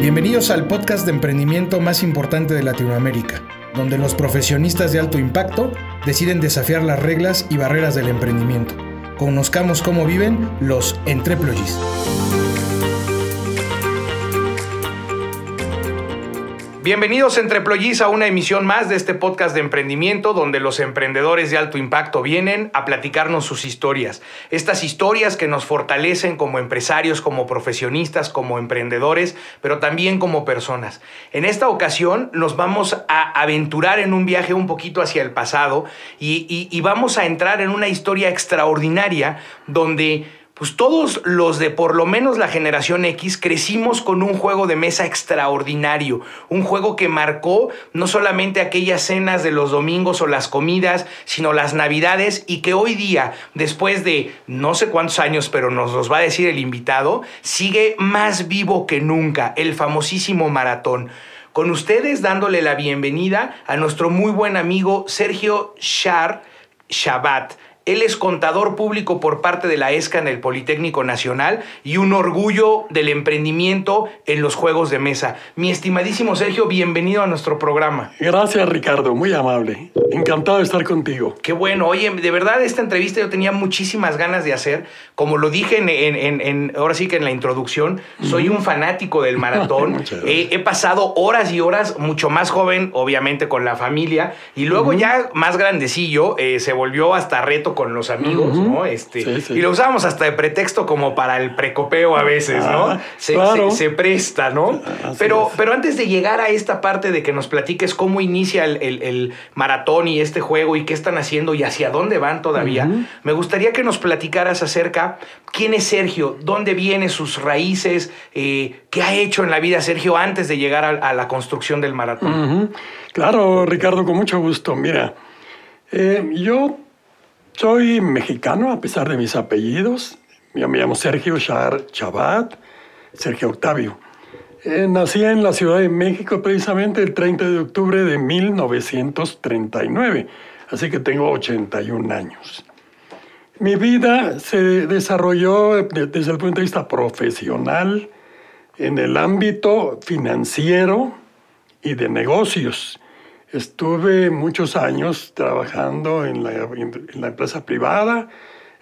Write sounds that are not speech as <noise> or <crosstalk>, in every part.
Bienvenidos al podcast de emprendimiento más importante de Latinoamérica, donde los profesionistas de alto impacto deciden desafiar las reglas y barreras del emprendimiento. Conozcamos cómo viven los entreployees. Bienvenidos Entreployees a una emisión más de este podcast de emprendimiento donde los emprendedores de alto impacto vienen a platicarnos sus historias. Estas historias que nos fortalecen como empresarios, como profesionistas, como emprendedores, pero también como personas. En esta ocasión nos vamos a aventurar en un viaje un poquito hacia el pasado y vamos a entrar en una historia extraordinaria donde pues todos los de por lo menos la generación X crecimos con un juego de mesa extraordinario, un juego que marcó no solamente aquellas cenas de los domingos o las comidas, sino las navidades y que hoy día, después de no sé cuántos años, pero nos los va a decir el invitado, sigue más vivo que nunca, el famosísimo maratón. Con ustedes dándole la bienvenida a nuestro muy buen amigo Sergio Shar Shabbat él es contador público por parte de la ESCA en el Politécnico Nacional y un orgullo del emprendimiento en los juegos de mesa. Mi estimadísimo Sergio, bienvenido a nuestro programa. Gracias Ricardo, muy amable. Encantado de estar contigo. Qué bueno. Oye, de verdad esta entrevista yo tenía muchísimas ganas de hacer. Como lo dije en, ahora sí que en la introducción, soy un fanático del maratón. <laughs> he, pasado horas y horas, mucho más joven, obviamente con la familia, y luego ya más grandecillo, eh, se volvió hasta reto con los amigos, ¿no? Este, Y lo usábamos hasta de pretexto como para el precopeo a veces, ¿no? Ah, se, presta, ¿no? pero, pero antes de llegar a esta parte de que nos platiques cómo inicia el, maratón y este juego y qué están haciendo y hacia dónde van todavía, me gustaría que nos platicaras acerca quién es Sergio, dónde viene sus raíces, eh, qué ha hecho en la vida Sergio antes de llegar a, la construcción del maratón. Claro, Ricardo, con mucho gusto. Mira, eh, yo soy mexicano a pesar de mis apellidos. Me llamo Sergio Char Chabat, Sergio Octavio. Eh, nací en la Ciudad de México precisamente el 30 de octubre de 1939, así que tengo 81 años. Mi vida se desarrolló desde el punto de vista profesional en el ámbito financiero y de negocios. Estuve muchos años trabajando en la, empresa privada,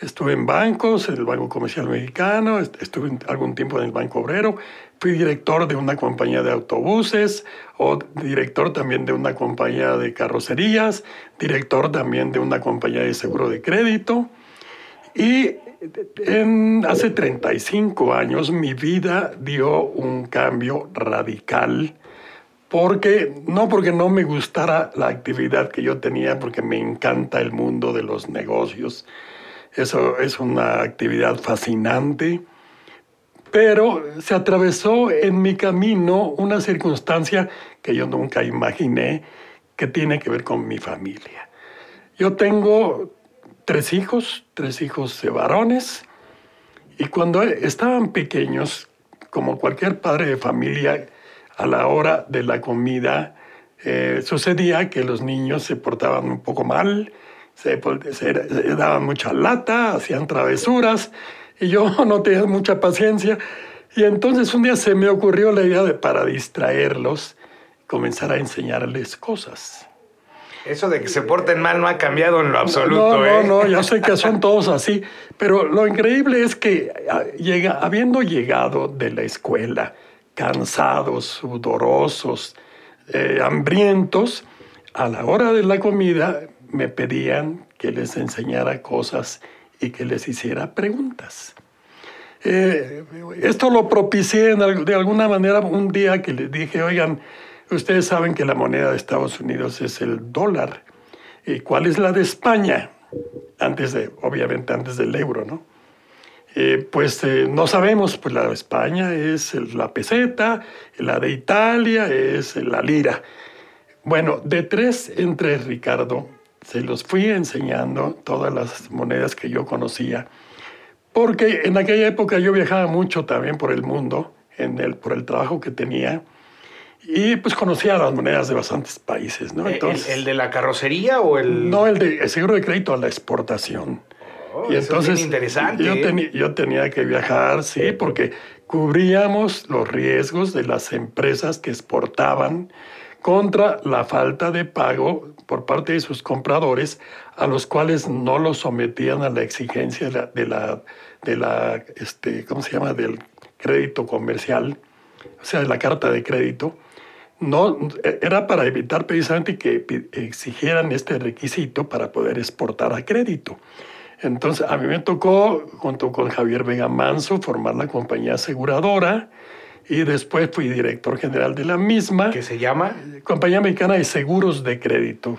estuve en bancos, en el Banco Comercial Mexicano, estuve algún tiempo en el Banco Obrero, fui director de una compañía de autobuses o director también de una compañía de carrocerías, director también de una compañía de seguro de crédito. Y en, hace 35 años mi vida dio un cambio radical porque no porque no me gustara la actividad que yo tenía, porque me encanta el mundo de los negocios. Eso es una actividad fascinante, pero se atravesó en mi camino una circunstancia que yo nunca imaginé que tiene que ver con mi familia. Yo tengo tres hijos, tres hijos de varones, y cuando estaban pequeños, como cualquier padre de familia, a la hora de la comida, eh, sucedía que los niños se portaban un poco mal, se, daban mucha lata, hacían travesuras, y yo <laughs> no tenía mucha paciencia. Y entonces un día se me ocurrió la idea de, para distraerlos, comenzar a enseñarles cosas. Eso de que se porten mal no ha cambiado en lo absoluto. No, no, ¿eh? no, ya <laughs> sé que son todos así, pero lo increíble es que ah, llega, habiendo llegado de la escuela, cansados, sudorosos, eh, hambrientos, a la hora de la comida me pedían que les enseñara cosas y que les hiciera preguntas. Eh, esto lo propicié de alguna manera un día que les dije, oigan, ustedes saben que la moneda de Estados Unidos es el dólar. ¿Y cuál es la de España? Antes de, obviamente antes del euro, ¿no? Eh, pues eh, no sabemos, pues la de España es la peseta, la de Italia es la lira. Bueno, de tres en tres, Ricardo, se los fui enseñando todas las monedas que yo conocía, porque en aquella época yo viajaba mucho también por el mundo, en el, por el trabajo que tenía, y pues conocía las monedas de bastantes países, ¿no? Entonces, ¿El, de la carrocería o el...? No, el de seguro de crédito a la exportación. Oh, y entonces, interesante. Yo, ¿eh? yo tenía que viajar, sí, porque cubríamos los riesgos de las empresas que exportaban contra la falta de pago por parte de sus compradores, a los cuales no los sometían a la exigencia de la, de la, este, ¿cómo se llama?, del crédito comercial, o sea, de la carta de crédito. No, era para evitar precisamente que exigieran este requisito para poder exportar a crédito. Entonces, a mí me tocó, junto con Javier Vega Manso, formar la compañía aseguradora y después fui director general de la misma. ¿Qué se llama? Compañía Mexicana de Seguros de Crédito.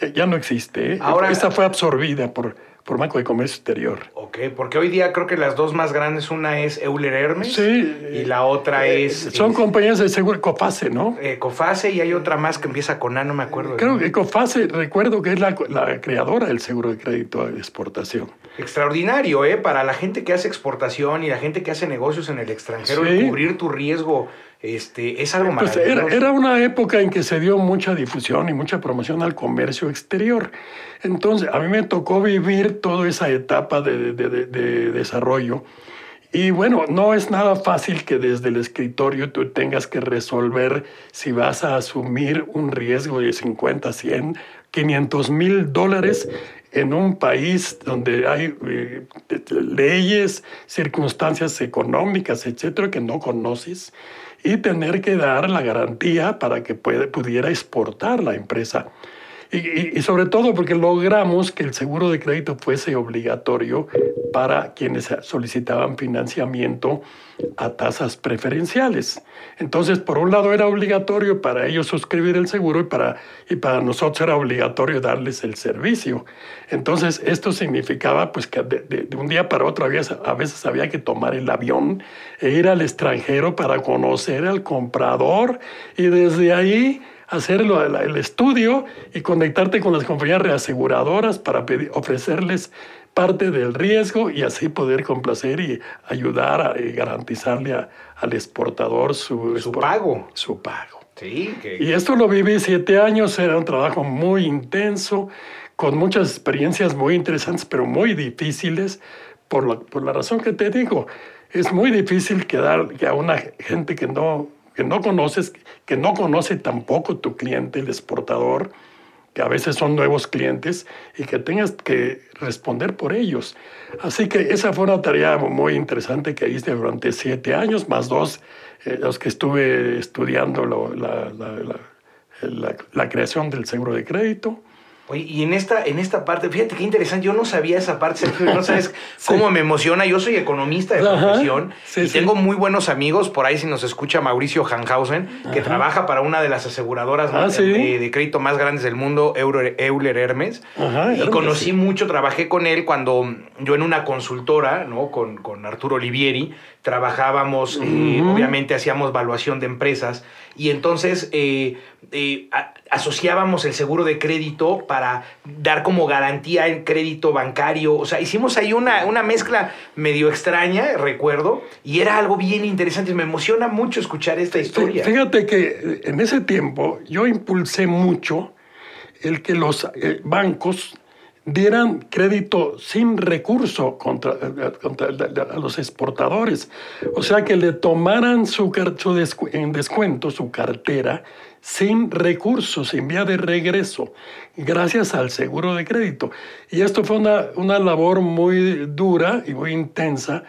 Eh, ya no existe. ¿eh? Ahora, Esta fue absorbida por por Banco de Comercio Exterior. Ok, porque hoy día creo que las dos más grandes, una es Euler Hermes y la otra eh, es... Son compañías de seguro, Cofase, ¿no? Eh, Cofase y hay otra más que empieza con A, no me acuerdo. Creo que Cofase, recuerdo que es la, creadora del seguro de crédito de exportación. Extraordinario, ¿eh? Para la gente que hace exportación y la gente que hace negocios en el extranjero, cubrir tu riesgo este, es algo pues era, una época en que se dio mucha difusión y mucha promoción al comercio exterior. Entonces, a mí me tocó vivir toda esa etapa de, desarrollo. Y bueno, no es nada fácil que desde el escritorio tú tengas que resolver si vas a asumir un riesgo de 50, 100, 500 mil dólares en un país donde hay eh, leyes, circunstancias económicas, etcétera, que no conoces y tener que dar la garantía para que pudiera exportar la empresa. Y, sobre todo porque logramos que el seguro de crédito fuese obligatorio para quienes solicitaban financiamiento a tasas preferenciales. Entonces, por un lado era obligatorio para ellos suscribir el seguro y para, y para nosotros era obligatorio darles el servicio. Entonces, esto significaba pues, que de, un día para otro había, a veces había que tomar el avión e ir al extranjero para conocer al comprador y desde ahí hacerlo el estudio y conectarte con las compañías reaseguradoras para ofrecerles parte del riesgo y así poder complacer y ayudar y garantizarle al exportador su, su pago. Su pago. Sí, Y esto lo viví siete años, era un trabajo muy intenso, con muchas experiencias muy interesantes, pero muy difíciles, por la, por la razón que te digo. Es muy difícil quedar que a una gente que no que no conoces, que no conoce tampoco tu cliente, el exportador, que a veces son nuevos clientes y que tengas que responder por ellos. Así que esa fue una tarea muy interesante que hice durante siete años, más dos, eh, los que estuve estudiando la, la creación del seguro de crédito. Oye, y en esta, en esta parte, fíjate qué interesante, yo no sabía esa parte, Sergio, no sabes <laughs> cómo me emociona. Yo soy economista de profesión y tengo muy buenos amigos, por ahí si nos escucha Mauricio Hanhausen, que trabaja para una de las aseguradoras ah, de, crédito más grandes del mundo, Euler, Hermes. y conocí mucho, trabajé con él cuando yo en una consultora, ¿no? Con, con Arturo Olivieri, trabajábamos, eh, obviamente hacíamos evaluación de empresas y entonces eh, eh, asociábamos el seguro de crédito para dar como garantía el crédito bancario. O sea, hicimos ahí una, una mezcla medio extraña, recuerdo, y era algo bien interesante. Me emociona mucho escuchar esta historia. Fíjate que en ese tiempo yo impulsé mucho el que los bancos dieran crédito sin recurso contra, a los exportadores. O sea, que le tomaran su, su en descuento su cartera sin recursos, sin vía de regreso, gracias al seguro de crédito. Y esto fue una, una labor muy dura y muy intensa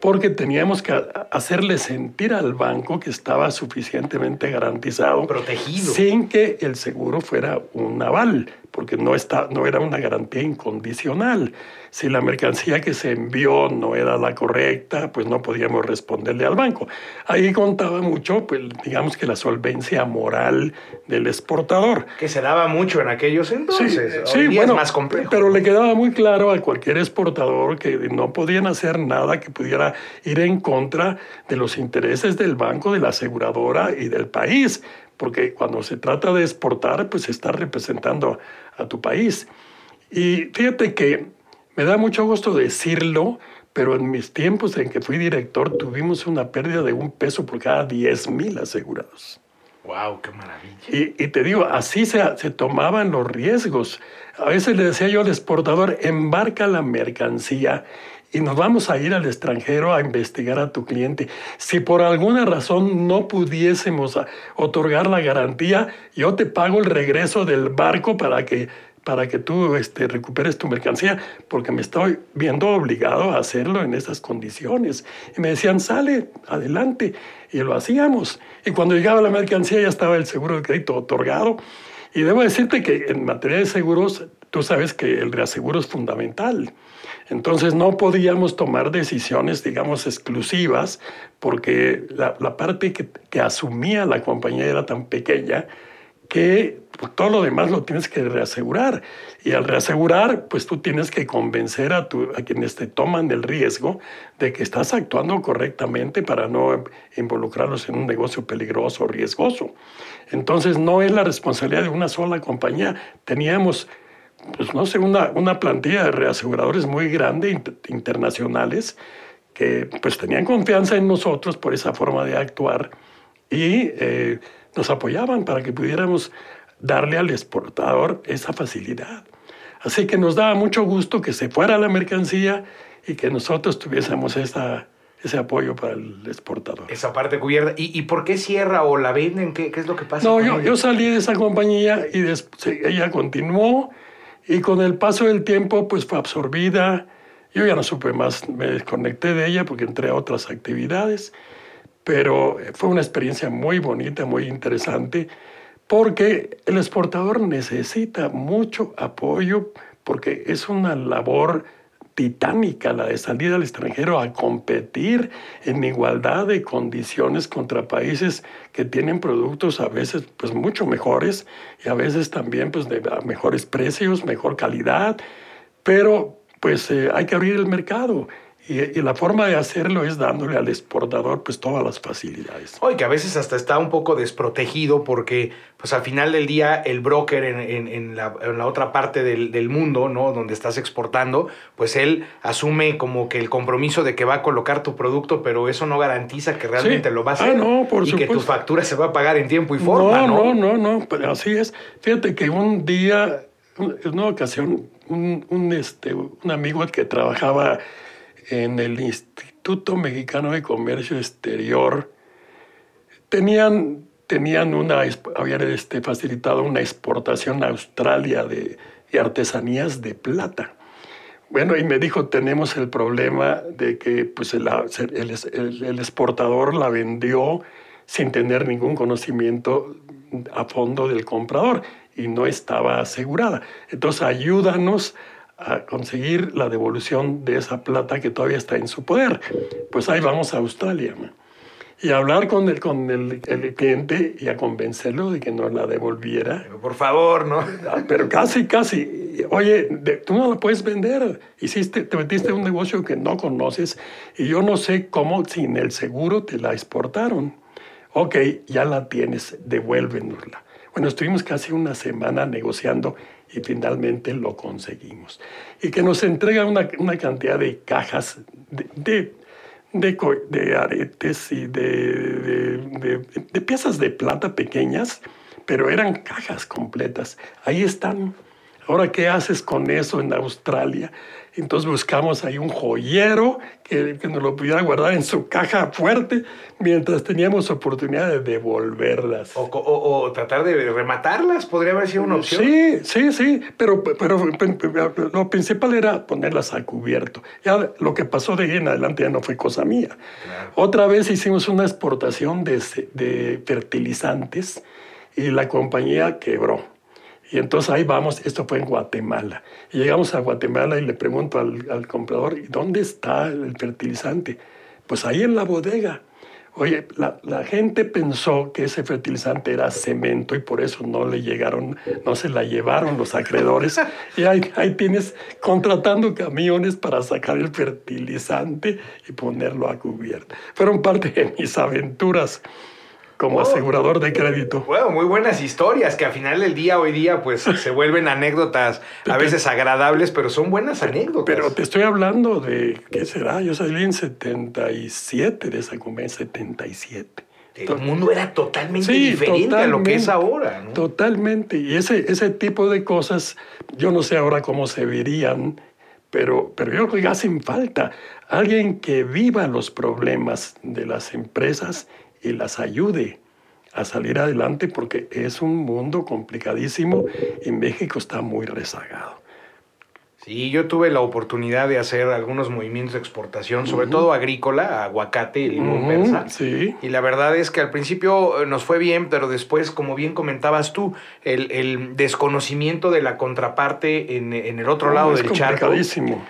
porque teníamos que hacerle sentir al banco que estaba suficientemente garantizado. Protegido. Sin que el seguro fuera un aval porque no, está, no era una garantía incondicional. Si la mercancía que se envió no era la correcta, pues no podíamos responderle al banco. Ahí contaba mucho, pues digamos que la solvencia moral del exportador. Que se daba mucho en aquellos entonces. Sí, bueno, más complejo. Pero le quedaba muy claro a cualquier exportador que no podían hacer nada que pudiera ir en contra de los intereses del banco, de la aseguradora y del país porque cuando se trata de exportar, pues está representando a tu país. Y fíjate que me da mucho gusto decirlo, pero en mis tiempos en que fui director tuvimos una pérdida de un peso por cada 10 mil asegurados. ¡Wow! ¡Qué maravilla! Y, y te digo, así se, se tomaban los riesgos. A veces le decía yo al exportador, embarca la mercancía y nos vamos a ir al extranjero a investigar a tu cliente. Si por alguna razón no pudiésemos otorgar la garantía, yo te pago el regreso del barco para que, para que tú este, recuperes tu mercancía, porque me estoy viendo obligado a hacerlo en esas condiciones. Y me decían, sale, adelante. Y lo hacíamos. Y cuando llegaba la mercancía ya estaba el seguro de crédito otorgado. Y debo decirte que en materia de seguros, tú sabes que el reaseguro es fundamental. Entonces no podíamos tomar decisiones, digamos, exclusivas, porque la, parte que, asumía la compañía era tan pequeña que todo lo demás lo tienes que reasegurar. Y al reasegurar, pues tú tienes que convencer a, a quienes te toman el riesgo de que estás actuando correctamente para no involucrarlos en un negocio peligroso o riesgoso. Entonces no es la responsabilidad de una sola compañía. Teníamos pues no sé, una, una plantilla de reaseguradores muy grande, internacionales, que pues tenían confianza en nosotros por esa forma de actuar y eh, nos apoyaban para que pudiéramos darle al exportador esa facilidad. Así que nos daba mucho gusto que se fuera la mercancía y que nosotros tuviésemos esa, ese apoyo para el exportador. Esa parte cubierta. ¿Y, y por qué cierra o la venden? ¿Qué, qué es lo que pasa? No, yo, yo, salí de esa compañía y ella continuó y con el paso del tiempo, pues fue absorbida. Yo ya no supe más, me desconecté de ella porque entré a otras actividades, pero fue una experiencia muy bonita, muy interesante, porque el exportador necesita mucho apoyo, porque es una labor titánica la de salir al extranjero a competir en igualdad de condiciones contra países que tienen productos a veces pues mucho mejores y a veces también pues de mejores precios, mejor calidad, pero pues eh, hay que abrir el mercado y, la forma de hacerlo es dándole al exportador pues todas las facilidades. Oye, que a veces hasta está un poco desprotegido porque pues al final del día el broker en, en, la, en la, otra parte del, del, mundo, ¿no? Donde estás exportando, pues él asume como que el compromiso de que va a colocar tu producto, pero eso no garantiza que realmente lo va a hacer. Ah, no, por y que tu factura se va a pagar en tiempo y forma, ¿no? No, no, no, así es. Fíjate que un día, en una ocasión, un, un, este, un amigo que trabajaba en el Instituto Mexicano de Comercio Exterior tenían, tenían una, habían este, facilitado una exportación a Australia de, artesanías de plata. Bueno, y me dijo, tenemos el problema de que pues, el, el, exportador la vendió sin tener ningún conocimiento a fondo del comprador y no estaba asegurada. Entonces, ayúdanos a conseguir la devolución de esa plata que todavía está en su poder. Pues ahí vamos a Australia. Y a hablar con, el, con el, cliente y a convencerlo de que no la devolviera. por favor, ¿no? Ah, pero casi, casi. Oye, tú no la puedes vender. Hiciste, te metiste en un negocio que no conoces y yo no sé cómo sin el seguro te la exportaron. Ok, ya la tienes, devuélvenosla. Bueno, estuvimos casi una semana negociando y finalmente lo conseguimos. Y que nos entrega una, una cantidad de cajas de, de, de, aretes y de, de, piezas de plata pequeñas, pero eran cajas completas. Ahí están. Ahora, ¿qué haces con eso en Australia? Entonces buscamos ahí un joyero que, que, nos lo pudiera guardar en su caja fuerte mientras teníamos oportunidad de devolverlas. O, o, tratar de rematarlas, podría haber sido una opción. Sí, sí, sí, pero, pero lo principal era ponerlas a cubierto. Ya lo que pasó de ahí en adelante ya no fue cosa mía. Otra vez hicimos una exportación de, de fertilizantes y la compañía quebró. Y entonces ahí vamos, esto fue en Guatemala. Y llegamos a Guatemala y le pregunto al, comprador, ¿y dónde está el fertilizante? Pues ahí en la bodega. Oye, la, la, gente pensó que ese fertilizante era cemento y por eso no le llegaron, no se la llevaron los acreedores. <laughs> Y ahí, ahí tienes contratando camiones para sacar el fertilizante y ponerlo a cubierto. Fueron parte de mis aventuras como oh. asegurador de crédito. Bueno, muy buenas historias que al final del día, hoy día, pues <laughs> se vuelven anécdotas a veces agradables, pero son buenas anécdotas. Pero te estoy hablando de, ¿qué será? Yo salí en 77 de esa compañía, 77. El mundo era totalmente diferente a lo que es ahora. ¿no? Totalmente. Y ese, ese tipo de cosas, yo no sé ahora cómo se verían, pero, pero yo creo que hacen falta. Alguien que viva los problemas de las empresas y las ayude a salir adelante porque es un mundo complicadísimo y México está muy rezagado. Sí, yo tuve la oportunidad de hacer algunos movimientos de exportación, sobre todo agrícola, aguacate, limón persa. Sí. Y la verdad es que al principio eh, nos fue bien, pero después, como bien comentabas tú, el, el desconocimiento de la contraparte en, en el otro lado del charco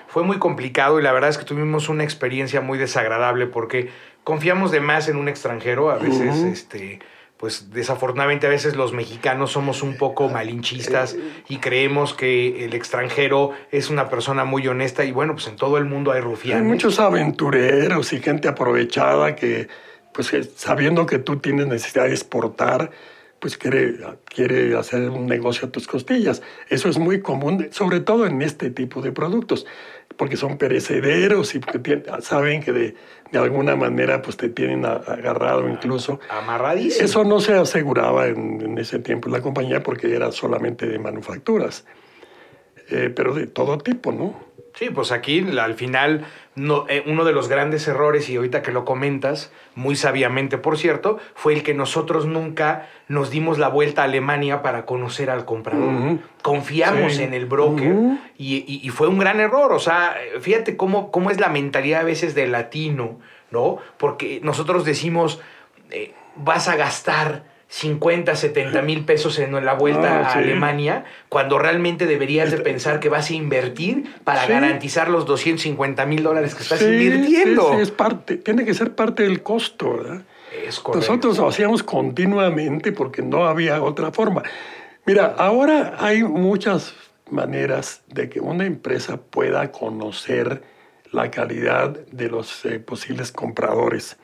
fue muy complicado y la verdad es que tuvimos una experiencia muy desagradable porque confiamos de más en un extranjero, a veces este pues desafortunadamente a veces los mexicanos somos un poco malinchistas y creemos que el extranjero es una persona muy honesta y bueno, pues en todo el mundo hay Hay rufianes. muchos aventureros y gente aprovechada que, pues sabiendo que tú tienes necesidad de exportar, pues quiere, quiere hacer un negocio a tus costillas. Eso es muy común, sobre todo en este tipo de productos, porque son perecederos y saben que de, de alguna manera pues te tienen agarrado incluso. Amarradísimo. Eso no se aseguraba en, en ese tiempo la compañía porque era solamente de manufacturas, Eh, pero de todo tipo, ¿no? Sí, pues aquí al final no, eh, uno de los grandes errores, y ahorita que lo comentas, muy sabiamente por cierto, fue el que nosotros nunca nos dimos la vuelta a Alemania para conocer al comprador. Confiamos Sí. en el broker Ujú. y, y- y fue un gran error. O sea, fíjate cómo, cómo es la mentalidad a veces del latino, ¿no? Porque nosotros decimos, eh, vas a gastar 50, 70 mil pesos en la vuelta Ah, a sí. Alemania, cuando realmente deberías de Este- pensar que vas a invertir para Sí. garantizar los 250 mil dólares que estás Sí, invirtiendo. es parte, tiene que ser parte del costo, ¿verdad? Es correcto. Nosotros lo hacíamos continuamente porque no había otra forma. Mira, ahora hay muchas maneras de que una empresa pueda conocer la calidad de los eh, posibles compradores.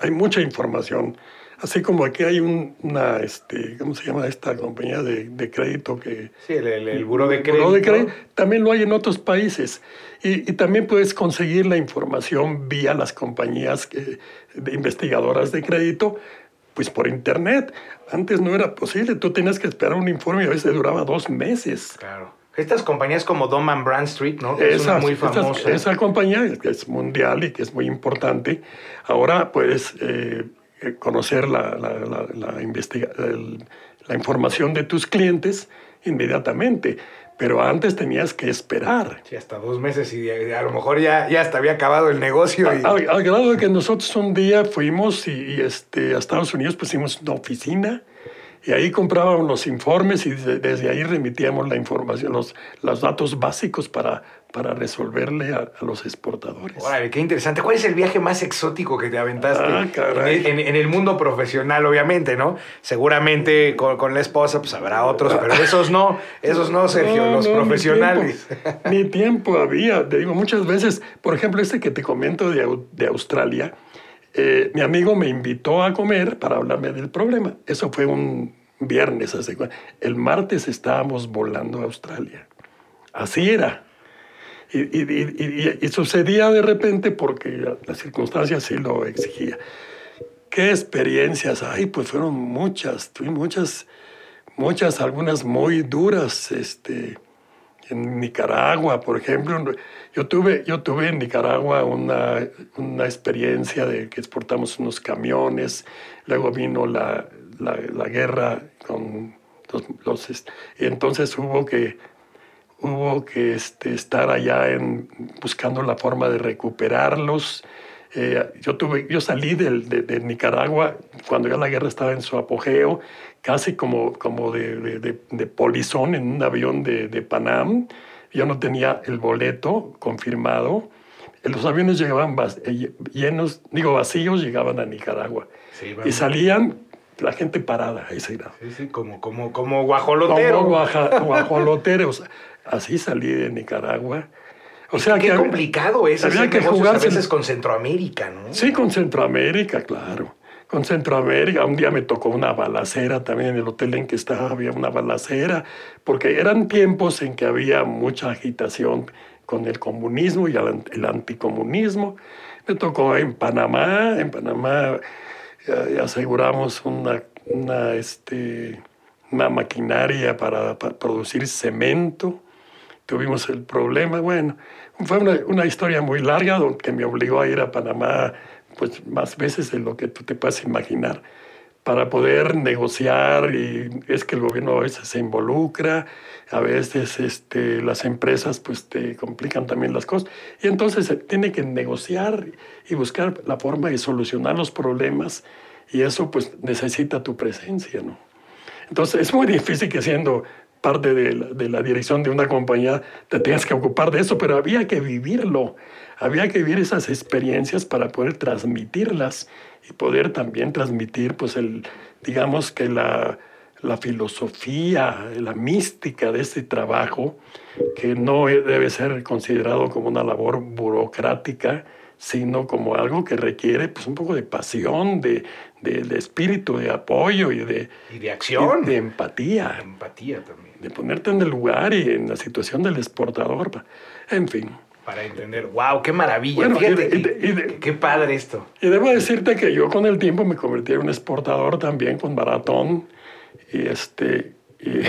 Hay mucha información. Así como aquí hay un- una, este, ¿cómo se llama esta compañía de, de crédito que, Sí, el, el, el buró de crédito. De crédito, también lo hay en otros países. Y, y también puedes conseguir la información vía las compañías que- de investigadoras de crédito, pues por internet. Antes no era posible, tú tenías que esperar un informe y a veces duraba dos meses. Claro. Estas compañías como Dom and Bradstreet, ¿no? Que es una Esa, muy esa- famosa. esa compañía que es mundial y que es muy importante, ahora puedes eh, eh, conocer la, la- la- el- información de tus clientes inmediatamente, pero antes tenías que esperar. Sí, hasta dos meses y a, lo mejor ya, ya hasta había acabado el negocio. Y... Al, al grado de que nosotros un día fuimos y, y, este, a Estados Unidos pusimos una oficina y ahí comprábamos los informes y de- desde ahí remitíamos la información, los, los datos básicos para, para resolverle a, a los exportadores. Órale, qué interesante. ¿Cuál es el viaje más exótico que te aventaste? Ah. En, en- en el mundo profesional, obviamente, ¿no? Seguramente con, con la esposa, pues habrá otros, pero esos no, esos no, Sergio, No, los no, ni profesionales. tiempo, Ni tiempo, había. Te digo, muchas veces, por ejemplo, este que te comento de, Au- de Australia, eh, mi amigo me invitó a comer para hablarme del problema. Eso fue un viernes. hace El martes estábamos volando a Australia. Así era. Y, y- y- y- sucedía de repente porque las circunstancias sí lo exigía. ¿Qué experiencias? Ay, pues fueron muchas, tuve muchas, muchas, algunas muy duras, este, en Nicaragua, por ejemplo. Yo tuve, yo tuve en Nicaragua una, una experiencia de que exportamos unos camiones, luego vino la, la, la guerra con los, los, este, entonces hubo que, hubo que este, estar allá en, buscando la forma de recuperarlos. Eh, yo, tuve, yo salí del- de, de Nicaragua cuando ya la guerra estaba en su apogeo, casi como, como de, de- de- polizón en un avión de, Panam. Yo no tenía el boleto confirmado. Los aviones llegaban eh, llenos, digo vacíos, llegaban a Nicaragua. Sí, y salían la gente parada a ese grado. Sí, sí, como, como, como guajolotero. Como guaja- guajoloteros. Así salí de Nicaragua. O sea Qué que complicado es había que jugarse- a veces con Centroamérica, ¿no? Sí, con Centroamérica, claro. Con Centroamérica. Un día me tocó una balacera también en el hotel en que estaba, había una balacera, porque eran tiempos en que había mucha agitación con el comunismo y el, anticomunismo. Me tocó en Panamá, en Panamá aseguramos una, una, este, una maquinaria para, para, producir cemento. Tuvimos el problema, bueno, fue una, una historia muy larga que me obligó a ir a Panamá pues más veces de lo que tú te puedas imaginar para poder negociar y es que el gobierno a veces se involucra, a veces este, las empresas pues te complican también las cosas y entonces se tiene que negociar y buscar la forma de solucionar los problemas y eso pues necesita tu presencia, ¿no? Entonces es muy difícil que siendo parte de la, dirección de una compañía te tengas que ocupar de eso, pero había que vivirlo, había que vivir esas experiencias para poder transmitirlas y poder también transmitir, pues, el, digamos que la, la filosofía, la mística de este trabajo, que no debe ser considerado como una labor burocrática, sino como algo que requiere pues, un poco de pasión, de, de, espíritu, de apoyo y de, y de acción. de empatía. empatía también. De ponerte en el lugar y en la situación del exportador. En fin para entender. ¡Wow! ¡Qué maravilla! Fíjate, qué padre esto. Y debo decirte que yo con el tiempo me convertí en un exportador también con maratón y, este, y,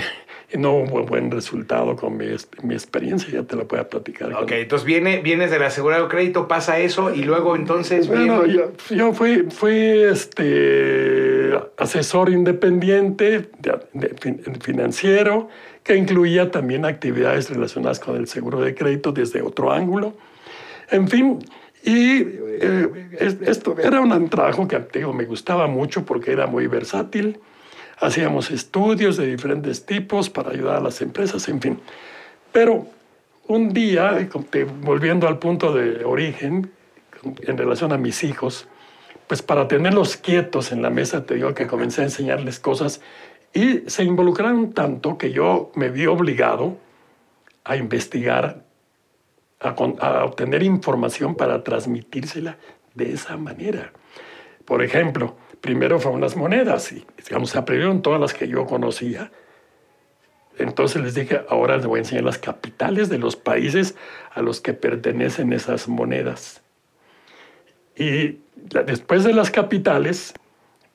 no hubo un buen resultado con mi, mi, experiencia, ya te la voy a platicar. Ok, entonces viene, vienes del asegurado crédito, pasa eso y luego entonces... Bueno, yo, yo, fui, fui este, asesor independiente financiero que incluía también actividades relacionadas con el seguro de crédito desde otro ángulo. En fin, y eh, esto era un trabajo que digo, me gustaba mucho porque era muy versátil. Hacíamos estudios de diferentes tipos para ayudar a las empresas, en fin. Pero un día, volviendo al punto de origen, en relación a mis hijos, pues para tenerlos quietos en la mesa, te digo que comencé a enseñarles cosas y se involucraron tanto que yo me vi obligado a investigar, a, obtener información para transmitírsela de esa manera. Por ejemplo, primero fueron las monedas y digamos, se aprendieron todas las que yo conocía. Entonces les dije, ahora les voy a enseñar las capitales de los países a los que pertenecen esas monedas. Y después de las capitales,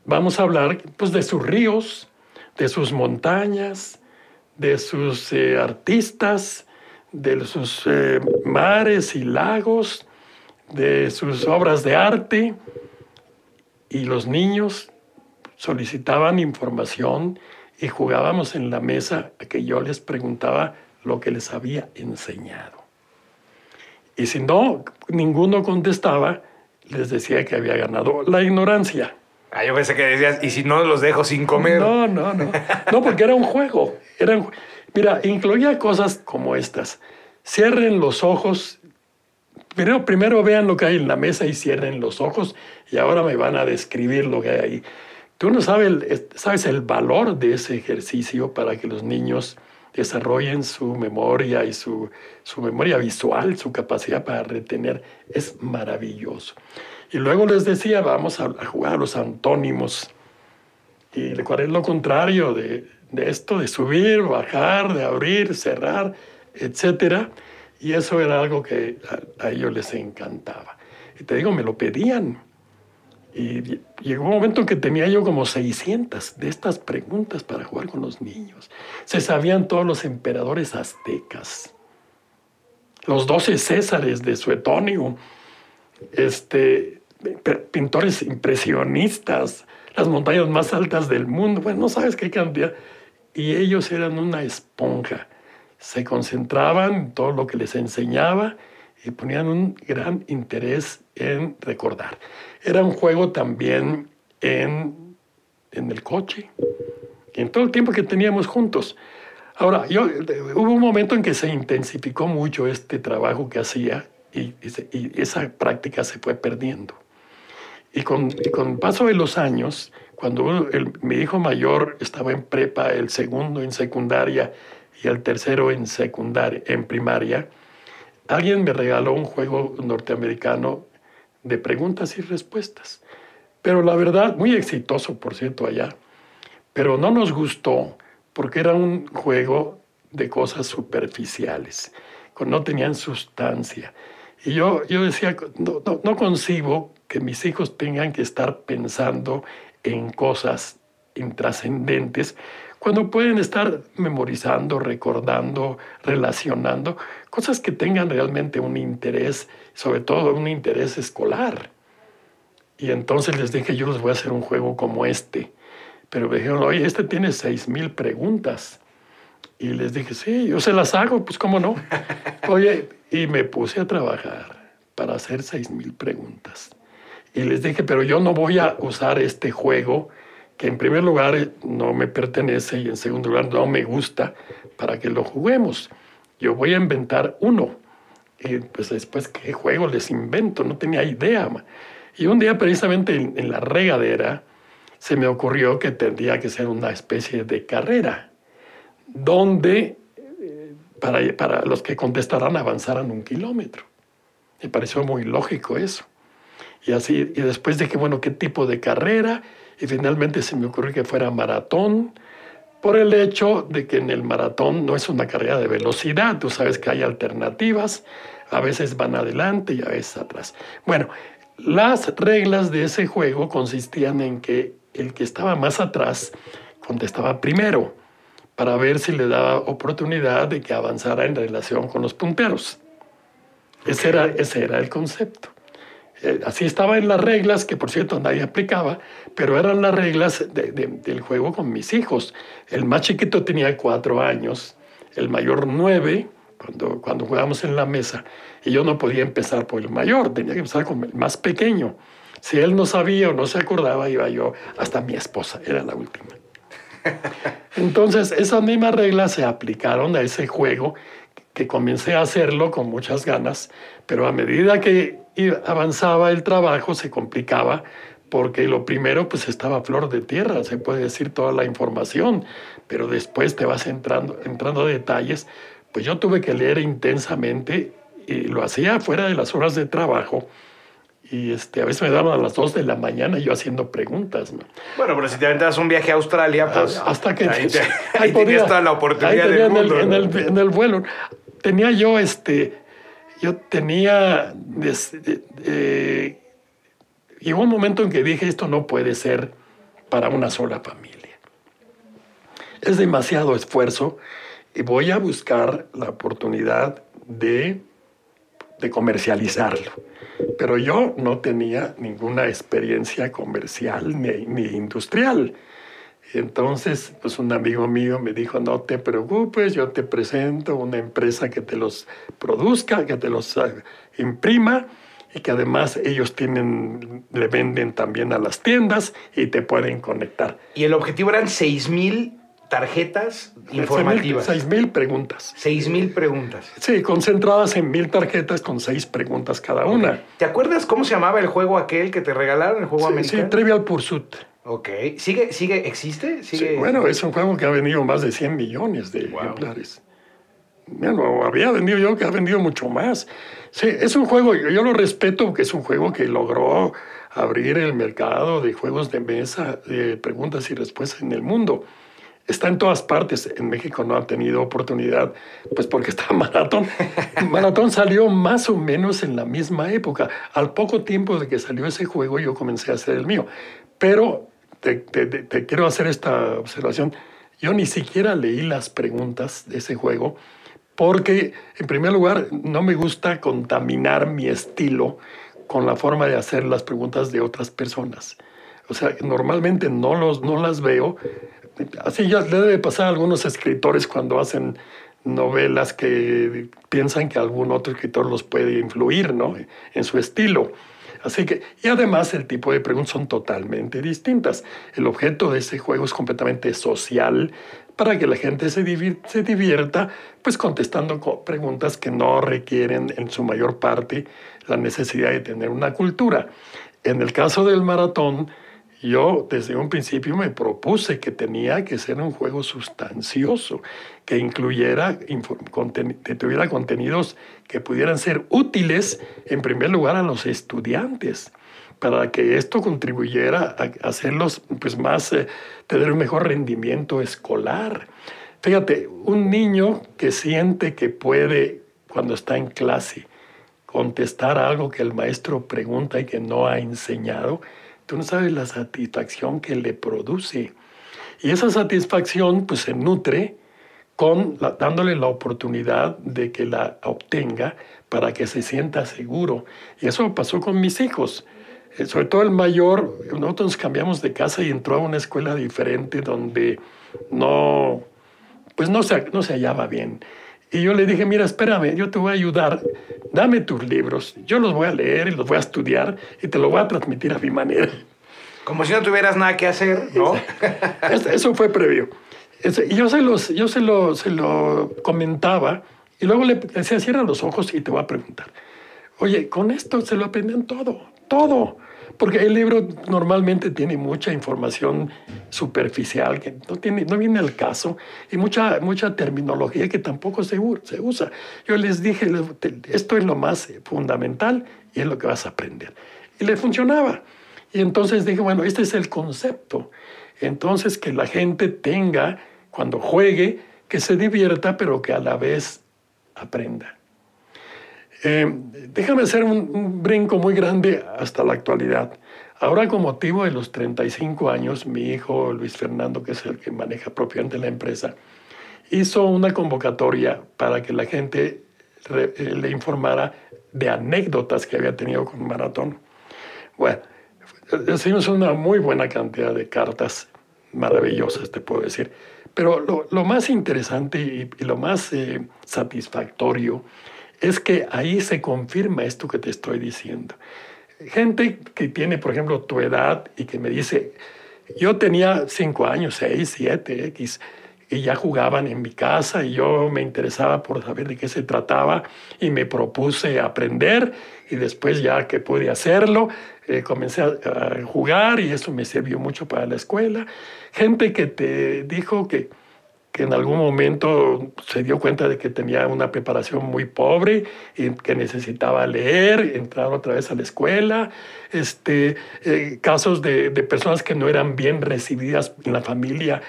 vamos a hablar pues, de sus ríos, de sus montañas, de sus eh, artistas, de sus eh, mares y lagos, de sus obras de arte. Y los niños solicitaban información y jugábamos en la mesa a que yo les preguntaba lo que les había enseñado. Y si no, ninguno contestaba, les decía que había ganado la ignorancia. Ah, yo pensé que decías, y si no los dejo sin comer. No, no, no. No, porque era un juego. Era Mira, incluía cosas como estas. Cierren los ojos. Primero, primero vean lo que hay en la mesa y cierren los ojos. Y ahora me van a describir lo que hay ahí. Tú no sabes, sabes el valor de ese ejercicio para que los niños desarrollen su memoria y su, su memoria visual, su capacidad para retener. Es maravilloso. Y luego les decía, vamos a, jugar a los antónimos. Y cuál es lo contrario de, esto, de subir, bajar, de abrir, cerrar, etc. Y eso era algo que a, ellos les encantaba. Y te digo, me lo pedían. Y llegó un momento en que tenía yo como 600 de estas preguntas para jugar con los niños. Se sabían todos los emperadores aztecas, los 12 Césares de Suetonio, este, pintores impresionistas, las montañas más altas del mundo, bueno, no sabes qué cantidad. Y ellos eran una esponja. Se concentraban en todo lo que les enseñaba y ponían un gran interés en recordar. Era un juego también en, en el coche, en todo el tiempo que teníamos juntos. Ahora, yo, hubo un momento en que se intensificó mucho este trabajo que hacía y, y esa práctica se fue perdiendo. Y con, con paso de los años, cuando mi hijo mayor estaba en prepa, el segundo en secundaria y el tercero en secundaria, en primaria, alguien me regaló un juego norteamericano de preguntas y respuestas. Pero la verdad, muy exitoso, por cierto, allá. Pero no nos gustó porque era un juego de cosas superficiales, no tenían sustancia. Y yo, yo decía, no, no, no concibo que mis hijos tengan que estar pensando en cosas intrascendentes cuando pueden estar memorizando, recordando, relacionando, cosas que tengan realmente un interés, sobre todo un interés escolar. Y entonces les dije, yo les voy a hacer un juego como este. Pero me dijeron, oye, este tiene seis mil preguntas. Y les dije, sí, yo se las hago, pues cómo no. <laughs> Oye, y me puse a trabajar para hacer seis mil preguntas. Y les dije, pero yo no voy a usar este juego que en primer lugar no me pertenece y en segundo lugar no me gusta para que lo juguemos. Yo voy a inventar uno. Y pues después, ¿qué juego les invento? No tenía idea. Y un día precisamente en, la regadera se me ocurrió que tendría que ser una especie de carrera, donde eh, para, para los que contestaran avanzaran un kilómetro. Me pareció muy lógico eso. Y así, y después dije, bueno, ¿qué tipo de carrera? Y finalmente se me ocurrió que fuera maratón por el hecho de que en el maratón no es una carrera de velocidad, tú sabes que hay alternativas, a veces van adelante y a veces atrás. Bueno, las reglas de ese juego consistían en que el que estaba más atrás contestaba primero para ver si le daba oportunidad de que avanzara en relación con los punteros. Ese era, ese era el concepto. Eh, así estaba en las reglas, que por cierto nadie aplicaba, pero eran las reglas del juego con mis hijos. El más chiquito tenía cuatro años, el mayor nueve, cuando, cuando jugábamos en la mesa, y yo no podía empezar por el mayor, tenía que empezar con el más pequeño. Si él no sabía o no se acordaba, iba yo hasta mi esposa, era la última. <laughs> Entonces, esas mismas reglas se aplicaron a ese juego que comencé a hacerlo con muchas ganas, pero a medida que avanzaba el trabajo se complicaba porque lo primero pues estaba a flor de tierra, se puede decir toda la información, pero después te vas entrando, entrando a detalles. Pues yo tuve que leer intensamente y lo hacía fuera de las horas de trabajo. Y este, a veces me daban a las 2 de la mañana yo haciendo preguntas. Bueno, pero si te aventas un viaje a Australia, pues. Ah, hasta que. Ahí, <laughs> tenías toda la oportunidad del mundo. En el, en el, vuelo. Tenía yo este. Yo tenía. Llegó un momento en que dije, esto no puede ser para una sola familia. Es demasiado esfuerzo y voy a buscar la oportunidad de, de comercializarlo. Pero yo no tenía ninguna experiencia comercial ni, ni industrial. Entonces, pues un amigo mío me dijo, no te preocupes, yo te presento una empresa que te los produzca, que te los ah, imprima y que además ellos tienen, le venden también a las tiendas y te pueden conectar. Y el objetivo eran 6.000 tarjetas informativas. 6.000 preguntas. 6.000 preguntas. Sí, concentradas en mil tarjetas con seis preguntas cada una. ¿Te acuerdas cómo se llamaba el juego aquel que te regalaron, el juego sí, americano? Sí, Trivial Pursuit. Ok. ¿Sigue, sigue, existe? ¿Sigue... bueno, es un juego que ha vendido más de 100 millones de ejemplares. Bueno, había vendido yo que ha vendido mucho más. Sí, es un juego, yo lo respeto porque es un juego que logró abrir el mercado de juegos de mesa, de preguntas y respuestas en el mundo. Está en todas partes. En México no ha tenido oportunidad, pues porque está Maratón. <laughs> Maratón salió más o menos en la misma época. Al poco tiempo de que salió ese juego, yo comencé a hacer el mío. Pero te, te quiero hacer esta observación. Yo ni siquiera leí las preguntas de ese juego porque, en primer lugar, no me gusta contaminar mi estilo con la forma de hacer las preguntas de otras personas. O sea, normalmente no, los, no las veo. Así ya le debe pasar a algunos escritores cuando hacen novelas que piensan que algún otro escritor los puede influir ¿no? en su estilo. Así que, y además el tipo de preguntas son totalmente distintas. El objeto de ese juego es completamente social para que la gente se, divierta, pues contestando preguntas que no requieren en su mayor parte la necesidad de tener una cultura. En el caso del maratón, yo desde un principio me propuse que tenía que ser un juego sustancioso, que incluyera, que tuviera contenidos que pudieran ser útiles en primer lugar a los estudiantes, para que esto contribuyera a hacerlos pues más, eh, tener un mejor rendimiento escolar. Fíjate, un niño que siente que puede, cuando está en clase, contestar algo que el maestro pregunta y que no ha enseñado, tú no sabes la satisfacción que le produce. Y esa satisfacción pues se nutre con dándole la oportunidad de que la obtenga para que se sienta seguro. Y eso pasó con mis hijos. Eh, sobre todo el mayor, nosotros cambiamos de casa y entró a una escuela diferente donde no, pues no se, no se hallaba bien. Y yo le dije, mira, espérame, yo te voy a ayudar, dame tus libros, yo los voy a leer y los voy a estudiar y te lo voy a transmitir a mi manera. Como si no tuvieras nada que hacer, ¿no? <laughs> Eso fue previo. Yo se, los, yo se, lo, se lo comentaba y luego le decía, cierra los ojos y te voy a preguntar. Oye, con esto se lo aprenden todo, todo. Porque el libro normalmente tiene mucha información superficial que no, tiene, no viene al caso y mucha, mucha terminología que tampoco se, se usa. Yo les dije, esto es lo más fundamental y es lo que vas a aprender. Y le funcionaba. Y entonces dije, bueno, este es el concepto. Entonces que la gente tenga, cuando juegue, que se divierta, pero que a la vez aprenda. Eh, déjame hacer un, brinco muy grande hasta la actualidad. Ahora con motivo de los 35 años, mi hijo Luis Fernando, que es el que maneja propiamente la empresa, hizo una convocatoria para que la gente eh, le informara de anécdotas que había tenido con Maratón. Bueno, recibimos una muy buena cantidad de cartas maravillosas, te puedo decir. Pero lo, más interesante y, lo más eh, satisfactorio es que ahí se confirma esto que te estoy diciendo. Gente que tiene, por ejemplo, tu edad y que me dice, yo tenía cinco años, seis, siete, X, y ya jugaban en mi casa y yo me interesaba por saber de qué se trataba y me propuse aprender y después ya que pude hacerlo, eh, comencé a, jugar y eso me sirvió mucho para la escuela. Gente que te dijo que que en algún momento se dio cuenta de que tenía una preparación muy pobre y que necesitaba leer, entrar otra vez a la escuela, este, eh, casos de, de, personas que no eran bien recibidas en la familia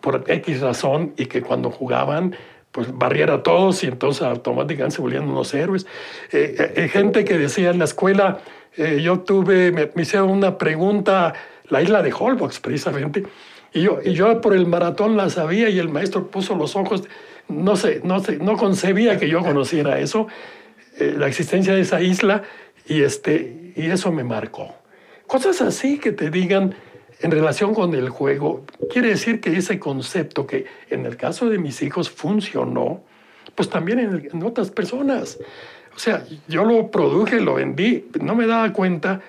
por X razón y que cuando jugaban pues barriera a todos y entonces automáticamente se volvían unos héroes. Eh, eh, gente que decía en la escuela, yo tuve, me, me hicieron una pregunta, la isla de Holbox precisamente, y yo, y yo por el maratón la sabía y el maestro puso los ojos, no sé, no, sé, no concebía que yo conociera eso, eh, la existencia de esa isla, y, este, y eso me marcó. Cosas así que te digan en relación con el juego, quiere decir que ese concepto que en el caso de mis hijos funcionó, pues también en, en otras personas. O sea, yo lo produje, lo vendí, no me daba cuenta,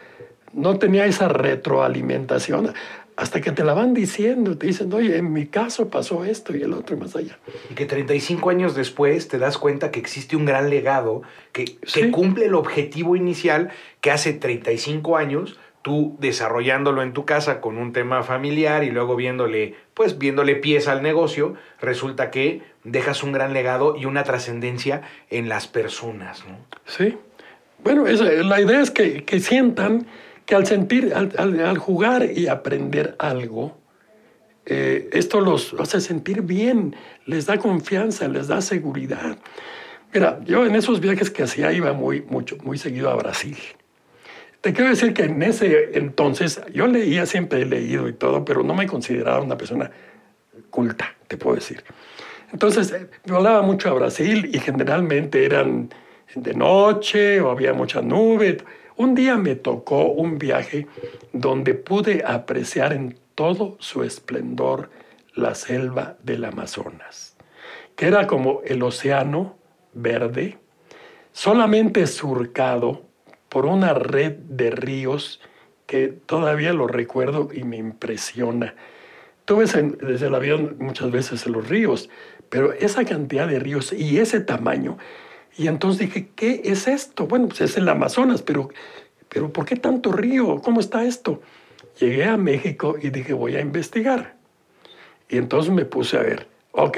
no tenía esa retroalimentación hasta que te la van diciendo, te dicen, oye, en mi caso pasó esto y el otro más allá. Y que 35 años después te das cuenta que existe un gran legado que, cumple el objetivo inicial que hace 35 años tú desarrollándolo en tu casa con un tema familiar y luego viéndole, pues viéndole pies al negocio, resulta que dejas un gran legado y una trascendencia en las personas. ¿no? Sí. Bueno, la idea es que, que sientan que al sentir, al, jugar y aprender algo, eh, esto los hace sentir bien, les da confianza, les da seguridad. Mira, yo en esos viajes que hacía iba muy, mucho, muy seguido a Brasil. Te quiero decir que en ese entonces yo leía, siempre he leído y todo, pero no me consideraba una persona culta, te puedo decir. Entonces, eh, yo hablaba mucho a Brasil y generalmente eran de noche o había mucha nube. Un día me tocó un viaje donde pude apreciar en todo su esplendor la selva del Amazonas, que era como el océano verde, solamente surcado por una red de ríos que todavía lo recuerdo y me impresiona. Tú ves desde el avión muchas veces en los ríos, pero esa cantidad de ríos y ese tamaño y entonces dije, ¿qué es esto? Bueno, pues es el Amazonas, pero, pero ¿por qué tanto río? ¿Cómo está esto? Llegué a México y dije, voy a investigar. Y entonces me puse a ver, ok,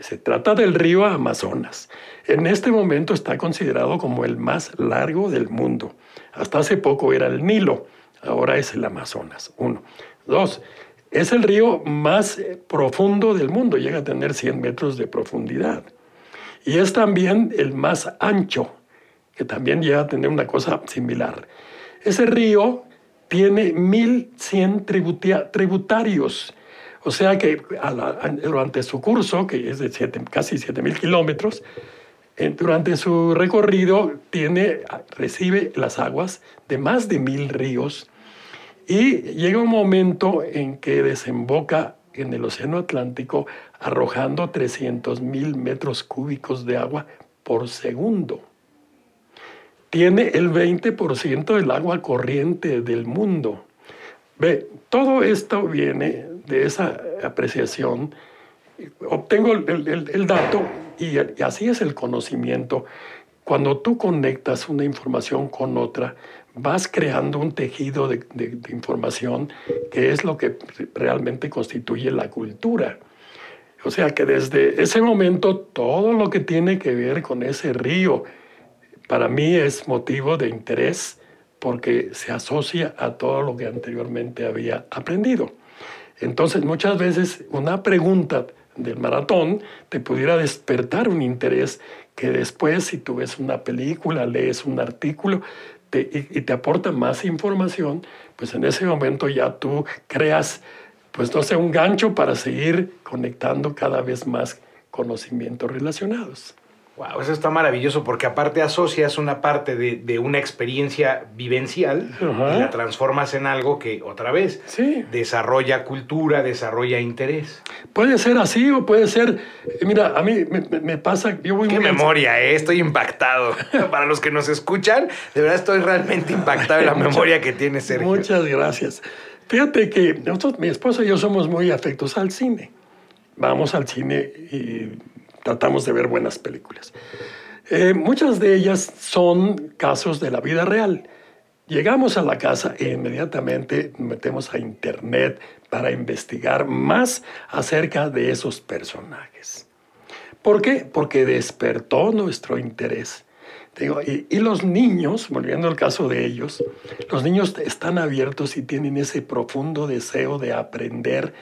se trata del río Amazonas. En este momento está considerado como el más largo del mundo. Hasta hace poco era el Nilo, ahora es el Amazonas. Uno. Dos, es el río más profundo del mundo, llega a tener 100 metros de profundidad y es también el más ancho que también llega a tener una cosa similar. Ese río tiene 1.100 tributarios. O sea que durante su curso, que es de casi 7.000 kilómetros, durante su recorrido tiene, recibe las aguas de más de mil ríos y llega un momento en que desemboca en el Océano Atlántico arrojando 300 mil metros cúbicos de agua por segundo. Tiene el 20% del agua corriente del mundo. Ve, todo esto viene de esa apreciación. Obtengo el, dato y, así es el conocimiento. Cuando tú conectas una información con otra, vas creando un tejido de, información que es lo que realmente constituye la cultura. O sea que desde ese momento todo lo que tiene que ver con ese río, para mí es motivo de interés porque se asocia a todo lo que anteriormente había aprendido. Entonces muchas veces una pregunta del maratón te pudiera despertar un interés que después si tú ves una película, lees un artículo y, te aporta más información, pues en ese momento ya tú creas, pues no sé, un gancho para seguir conectando cada vez más conocimientos relacionados. Wow, eso está maravilloso porque aparte asocias una parte de, una experiencia vivencial y la transformas en algo que otra vez desarrolla cultura, desarrolla interés. Puede ser así o puede ser, eh, mira, a mí me, pasa, yo voy Qué memoria, eh, estoy impactado. <laughs> Para los que nos escuchan, de verdad estoy realmente impactado en la <laughs> memoria que tiene Sergio. Muchas gracias. Fíjate que nosotros, mi esposa y yo somos muy afectos al cine. Vamos al cine y tratamos de ver buenas películas. Eh, muchas de ellas son casos de la vida real. Llegamos a la casa e inmediatamente metemos a internet para investigar más acerca de esos personajes. ¿Por qué? Porque despertó nuestro interés. y, y, los niños, volviendo al caso de ellos, los niños están abiertos y tienen ese profundo deseo de aprender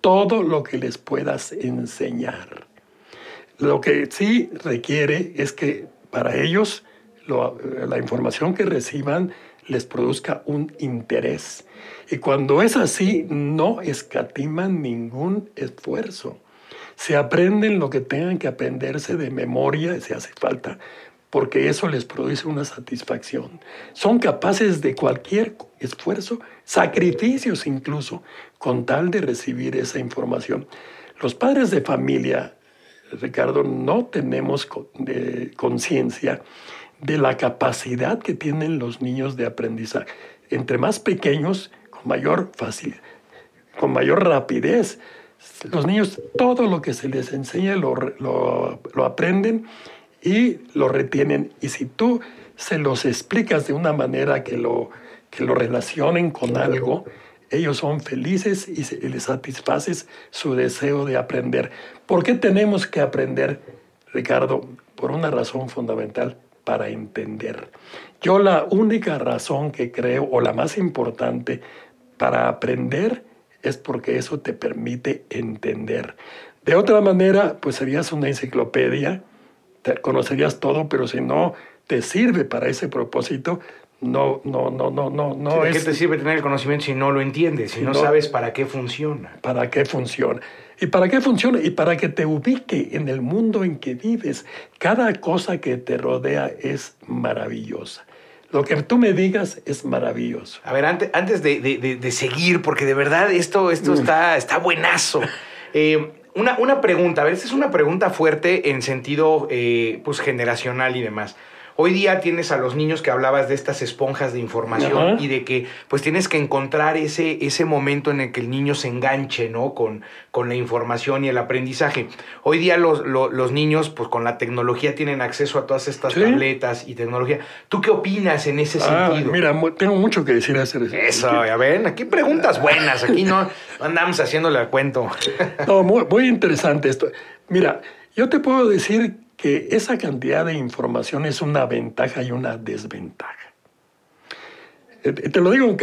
todo lo que les puedas enseñar. Lo que sí requiere es que para ellos la información que reciban les produzca un interés. Y cuando es así, no escatiman ningún esfuerzo. Se aprenden lo que tengan que aprenderse de memoria, si hace falta, porque eso les produce una satisfacción. Son capaces de cualquier esfuerzo, sacrificios incluso, con tal de recibir esa información. Los padres de familia Ricardo, no tenemos conciencia de la capacidad que tienen los niños de aprendizaje. Entre más pequeños, con mayor facilidad, con mayor rapidez. Los niños todo lo que se les enseña lo, lo aprenden y lo retienen. Y si tú se los explicas de una manera que lo, que lo relacionen con algo, ellos son felices y, les satisfaces su deseo de aprender. ¿Por qué tenemos que aprender, Ricardo? Por una razón fundamental, para entender. Yo la única razón que creo, o la más importante, para aprender es porque eso te permite entender. De otra manera, pues serías una enciclopedia, te conocerías todo, pero si no te sirve para ese propósito, no, no, no, no, no, no ¿De qué te sirve tener el conocimiento si no lo entiendes, si, no, sabes para qué funciona? ¿Para qué funciona? ¿Y para qué funciona? Y para que te ubique en el mundo en que vives. Cada cosa que te rodea es maravillosa. Lo que tú me digas es maravilloso. A ver, antes, antes de, de, seguir, porque de verdad esto, esto mm. está, está buenazo. Eh, una, una, pregunta, a ver, esta es una pregunta fuerte en sentido eh, pues, generacional y demás. Hoy día tienes a los niños que hablabas de estas esponjas de información y de que pues tienes que encontrar ese, ese momento en el que el niño se enganche, ¿no? Con, con la información y el aprendizaje. Hoy día los, los, niños pues con la tecnología tienen acceso a todas estas tabletas y tecnología. ¿Tú qué opinas en ese ah, sentido? Mira, tengo mucho que decir acerca eso. Eso, ya ven, aquí preguntas buenas, aquí no, andamos haciéndole al cuento. no, muy, muy interesante esto. Mira, yo te puedo decir que esa cantidad de información es una ventaja y una desventaja. Eh, te lo digo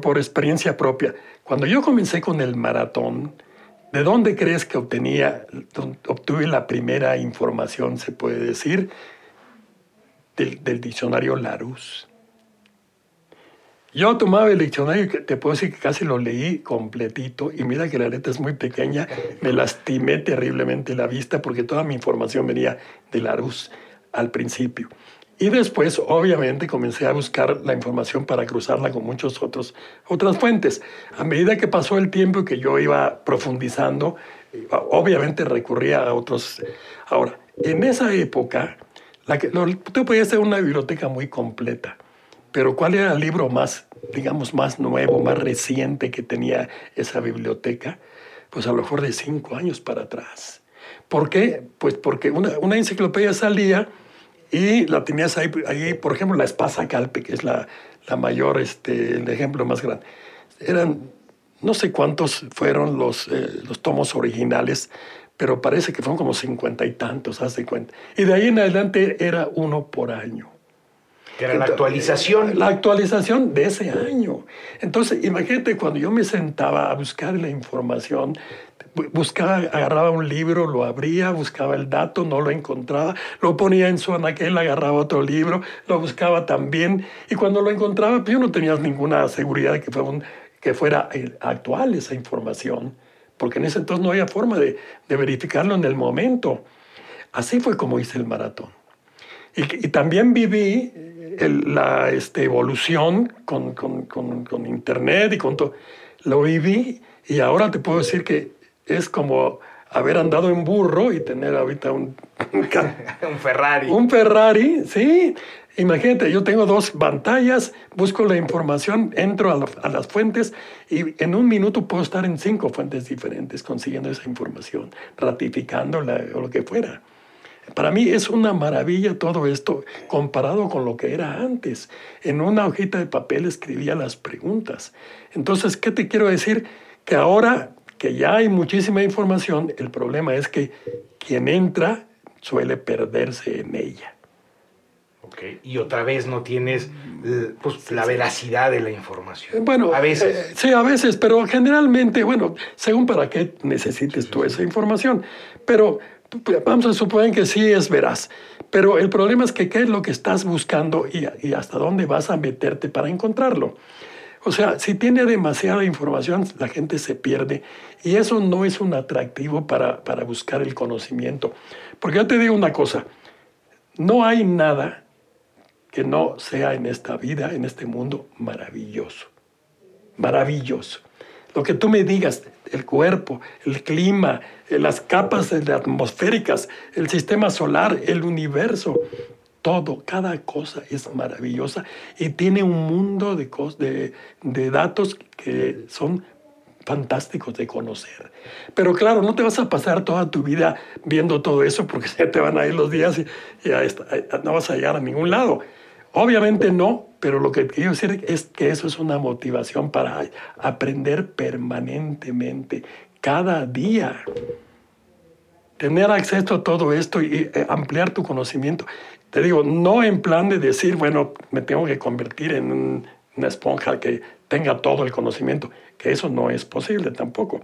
por, experiencia propia. Cuando yo comencé con el maratón, ¿de dónde crees que obtenía, obtuve la primera información, se puede decir? del, del diccionario Larousse. Yo tomaba el diccionario, que te puedo decir que casi lo leí completito, y mira que la letra es muy pequeña, me lastimé terriblemente la vista porque toda mi información venía de Larousse al principio. Y después, obviamente, comencé a buscar la información para cruzarla con muchas otras fuentes. A medida que pasó el tiempo y que yo iba profundizando, obviamente recurría a otros. Ahora, en esa época, la que, tú podías hacer una biblioteca muy completa. Pero ¿cuál era el libro más, digamos, más nuevo, más reciente que tenía esa biblioteca? Pues a lo mejor de cinco años para atrás. ¿Por qué? Pues porque una, enciclopedia salía y la tenías ahí, ahí, por ejemplo, la Espasa Calpe, que es la, la mayor, este, el ejemplo más grande. Eran, no sé cuántos fueron los, eh, los tomos originales, pero parece que fueron como cincuenta y tantos, haz de cuenta. Y de ahí en adelante era uno por año. Que era la actualización. La actualización de ese año. Entonces, imagínate cuando yo me sentaba a buscar la información, buscaba, agarraba un libro, lo abría, buscaba el dato, no lo encontraba, lo ponía en su anaquel, agarraba otro libro, lo buscaba también, y cuando lo encontraba, pues yo no tenía ninguna seguridad de que, fue un, que fuera actual esa información, porque en ese entonces no había forma de, de verificarlo en el momento. Así fue como hice el maratón. Y, y también viví la este, evolución con, con, con, Internet y con todo. Lo viví y ahora te puedo decir que es como haber andado en burro y tener ahorita un... un <laughs> Ferrari. Un Ferrari, sí. Imagínate, yo tengo dos pantallas, busco la información, entro a, a, las fuentes y en un minuto puedo estar en cinco fuentes diferentes consiguiendo esa información, ratificándola o lo que fuera. Para mí es una maravilla todo esto comparado con lo que era antes. En una hojita de papel escribía las preguntas. Entonces, ¿qué te quiero decir? Que ahora que ya hay muchísima información, el problema es que quien entra suele perderse en ella. Okay. Y otra vez no tienes pues, la veracidad de la información. Bueno, a veces. Eh, sí, a veces, pero generalmente, bueno, según para qué necesites tú esa información. Pero vamos a suponer que sí es veraz, pero el problema es que qué es lo que estás buscando y, hasta dónde vas a meterte para encontrarlo. O sea, si tiene demasiada información, la gente se pierde y eso no es un atractivo para, para buscar el conocimiento. Porque yo te digo una cosa, no hay nada que no sea en esta vida, en este mundo, maravilloso. Maravilloso. Lo que tú me digas, el cuerpo, el clima, eh, las capas atmosféricas, el sistema solar, el universo, todo, cada cosa es maravillosa y tiene un mundo de, de, de datos que son fantásticos de conocer. Pero claro, no te vas a pasar toda tu vida viendo todo eso porque <laughs> se te van a ir los días y, no vas a llegar a ningún lado. Obviamente no, pero lo que quiero decir es que eso es una motivación para aprender permanentemente, cada día. Tener acceso a todo esto y eh, ampliar tu conocimiento. Te digo, no en plan de decir, bueno, me tengo que convertir en una esponja que tenga todo el conocimiento, que eso no es posible tampoco.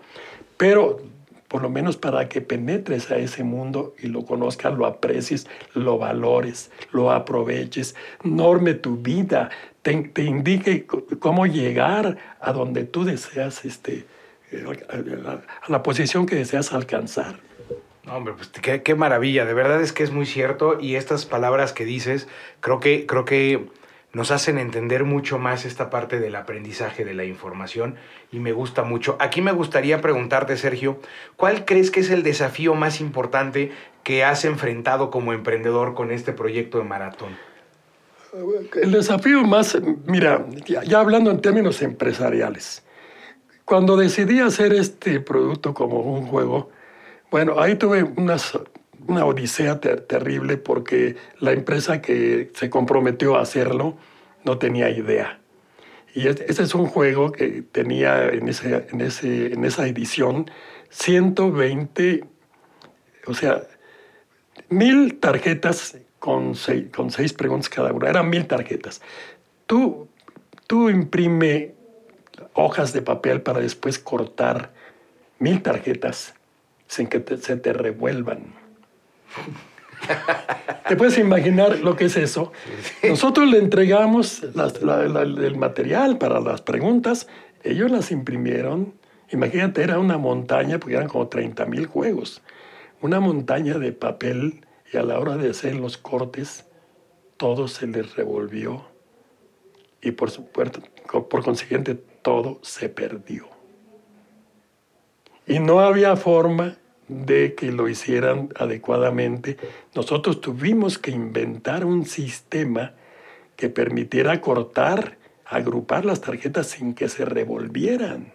Pero por lo menos para que penetres a ese mundo y lo conozcas, lo aprecies, lo valores, lo aproveches, norme tu vida, te, indique cómo llegar a donde tú deseas, este, a la posición que deseas alcanzar. Hombre, pues qué, qué, maravilla, de verdad es que es muy cierto y estas palabras que dices, creo que, creo que nos hacen entender mucho más esta parte del aprendizaje de la información y me gusta mucho. Aquí me gustaría preguntarte, Sergio, ¿cuál crees que es el desafío más importante que has enfrentado como emprendedor con este proyecto de maratón? El desafío más, mira, ya, hablando en términos empresariales, cuando decidí hacer este producto como un juego, bueno, ahí tuve unas una odisea terrible porque la empresa que se comprometió a hacerlo no tenía idea. Y ese es un juego que tenía en, ese, en, ese, en esa edición 120, o sea, mil tarjetas con seis, con seis preguntas cada una. Eran mil tarjetas. Tú, tú imprime hojas de papel para después cortar mil tarjetas sin que se te revuelvan. ¿Te puedes imaginar lo que es eso? Nosotros le entregamos el material para las preguntas, ellos las imprimieron. Imagínate, era una montaña, porque eran como 30 mil juegos. Una montaña de papel y a la hora de hacer los cortes, todo se les revolvió y por, supuesto, por consiguiente todo se perdió. Y no había forma de que lo hicieran adecuadamente. Nosotros tuvimos que inventar un sistema que permitiera cortar, agrupar las tarjetas sin que se revolvieran.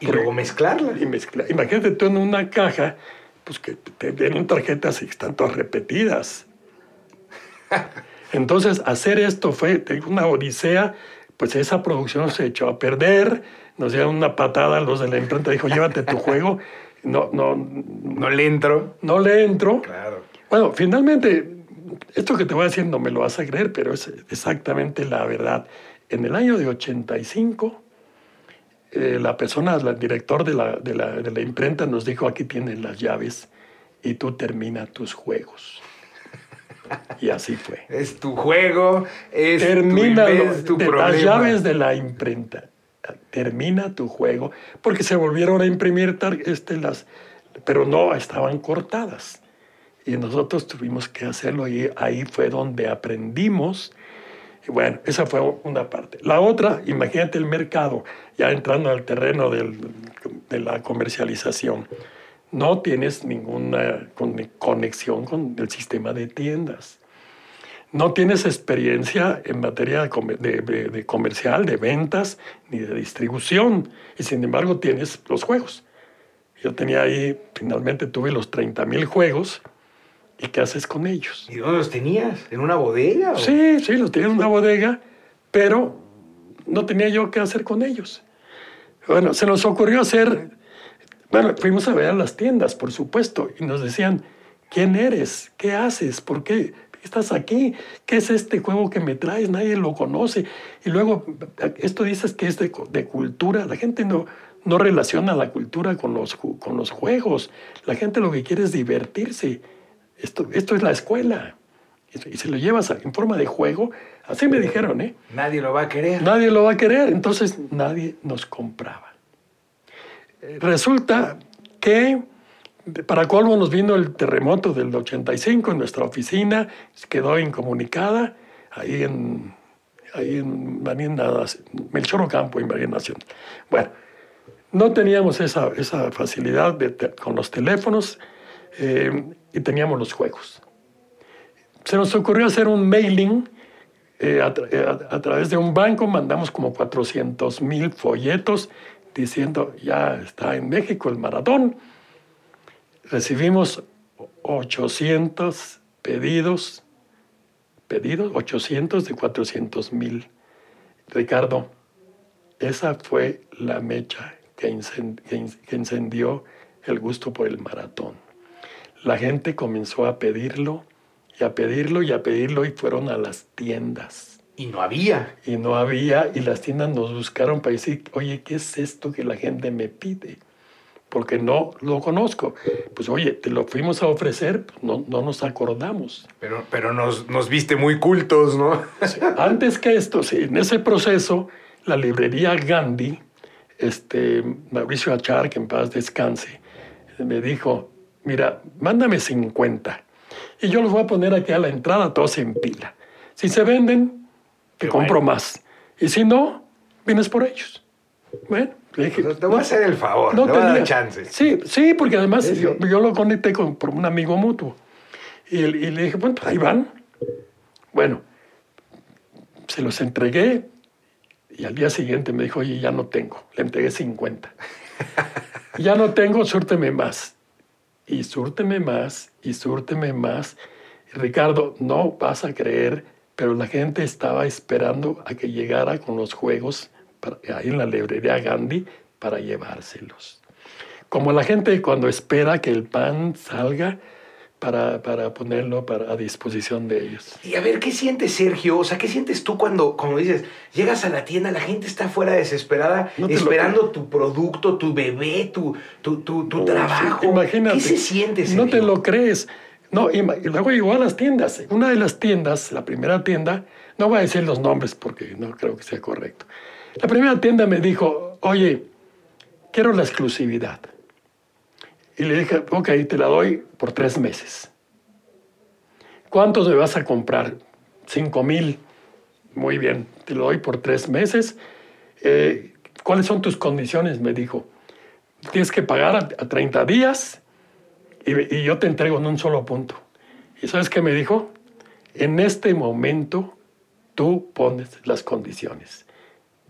Y luego mezclarlas. Y Imagínate tú en una caja, pues que te den tarjetas y están todas repetidas. <laughs> Entonces, hacer esto fue una odisea, pues esa producción se echó a perder, nos dieron una patada los de la imprenta, dijo, llévate tu juego. <laughs> No, no, no le entro. No le entro. Claro. Bueno, finalmente, esto que te voy a decir no me lo vas a creer, pero es exactamente la verdad. En el año de 85, eh, la persona, el director de la, de, la, de la imprenta nos dijo, aquí tienen las llaves y tú termina tus juegos. Y así fue. Es tu juego, es Termina tu, tu Las llaves de la imprenta. Termina tu juego, porque se volvieron a imprimir este, las, pero no estaban cortadas. Y nosotros tuvimos que hacerlo y ahí fue donde aprendimos. Y bueno, esa fue una parte. La otra, imagínate el mercado, ya entrando al terreno de la comercialización no tienes ninguna conexión con el sistema de tiendas. No tienes experiencia en materia de, comercial, de ventas, ni de distribución. Y sin embargo tienes los juegos. Yo tenía ahí, finalmente tuve los 30 mil juegos. ¿Y qué haces con ellos? ¿Y dónde los tenías? ¿En una bodega? Sí, sí, los tenía en una bodega, pero no tenía yo qué hacer con ellos. Bueno, se nos ocurrió hacer bueno, fuimos a ver a las tiendas, por supuesto, y nos decían, ¿quién eres? ¿Qué haces? ¿Por qué estás aquí? ¿Qué es este juego que me traes? Nadie lo conoce. Y luego, esto dices que es de, cultura. La gente no, no relaciona la cultura con los, con los juegos. La gente lo que quiere es divertirse. Esto, esto es la escuela. Y se lo llevas en forma de juego. Así me dijeron, ¿eh? Nadie lo va a querer. Nadie lo va a querer. Entonces nadie nos compraba. Resulta que para colmo nos vino el terremoto del 85 en nuestra oficina, quedó incomunicada ahí en, ahí en Melchor Ocampo, en María Nacional. Bueno, no teníamos esa, esa facilidad con los teléfonos eh, y teníamos los juegos. Se nos ocurrió hacer un mailing eh, a, a, través de un banco, mandamos como 400 mil folletos diciendo, ya está en México el maratón. Recibimos 800 pedidos, pedidos, 800 de 400 mil. Ricardo, esa fue la mecha que, encendió el gusto por el maratón. La gente comenzó a pedirlo y a pedirlo y a pedirlo y fueron a las tiendas y no había. Y no había, y las tiendas nos buscaron para decir, oye, ¿qué es esto que la gente me pide? Porque no lo conozco. Pues oye, te lo fuimos a ofrecer, pues, no, no nos acordamos. Pero, pero nos, nos viste muy cultos, ¿no? Antes que esto, sí, en ese proceso, la librería Gandhi, este, Mauricio Achar, que en paz descanse, me dijo, mira, mándame 50 y yo los voy a poner aquí a la entrada todos en pila. Si se venden, que compro más. Y si no, vienes por ellos. Bueno, le dije. te voy a hacer el favor, no te voy a dar chance. Sí, sí, porque además Yo, lo conecté con, por un amigo mutuo. Y, le dije, bueno, pues ahí van. Bueno, se los entregué y al día siguiente me dijo, oye, ya no tengo. Le entregué 50. <laughs> ya no tengo, súrteme más. Y súrteme más, y súrteme más. Y Ricardo, no vas a creer pero la gente estaba esperando a que llegara con los juegos ahí en la librería Gandhi para llevárselos. Como la gente cuando espera que el pan salga para, para ponerlo para, a disposición de ellos. Y a ver, ¿qué sientes, Sergio? O sea, ¿qué sientes tú cuando, como dices, llegas a la tienda, la gente está fuera desesperada, esperando tu producto, tu bebé, tu, tu, tu, tu trabajo? imagínate. ¿Qué se siente, Sergio? No te lo crees. No, y luego llegó a las tiendas. Una de las tiendas, la primera tienda, no voy a decir los nombres porque no creo que sea correcto. La primera tienda me dijo, oye, quiero la exclusividad. Y le dije, ok, te la doy por tres meses. ¿Cuántos me vas a comprar? Cinco mil. Muy bien, te lo doy por tres meses. Eh, ¿Cuáles son tus condiciones? Me dijo. Tienes que pagar a, a 30 días y, y yo te entrego en un solo punto. ¿Y sabes qué me dijo? En este momento tú pones las condiciones.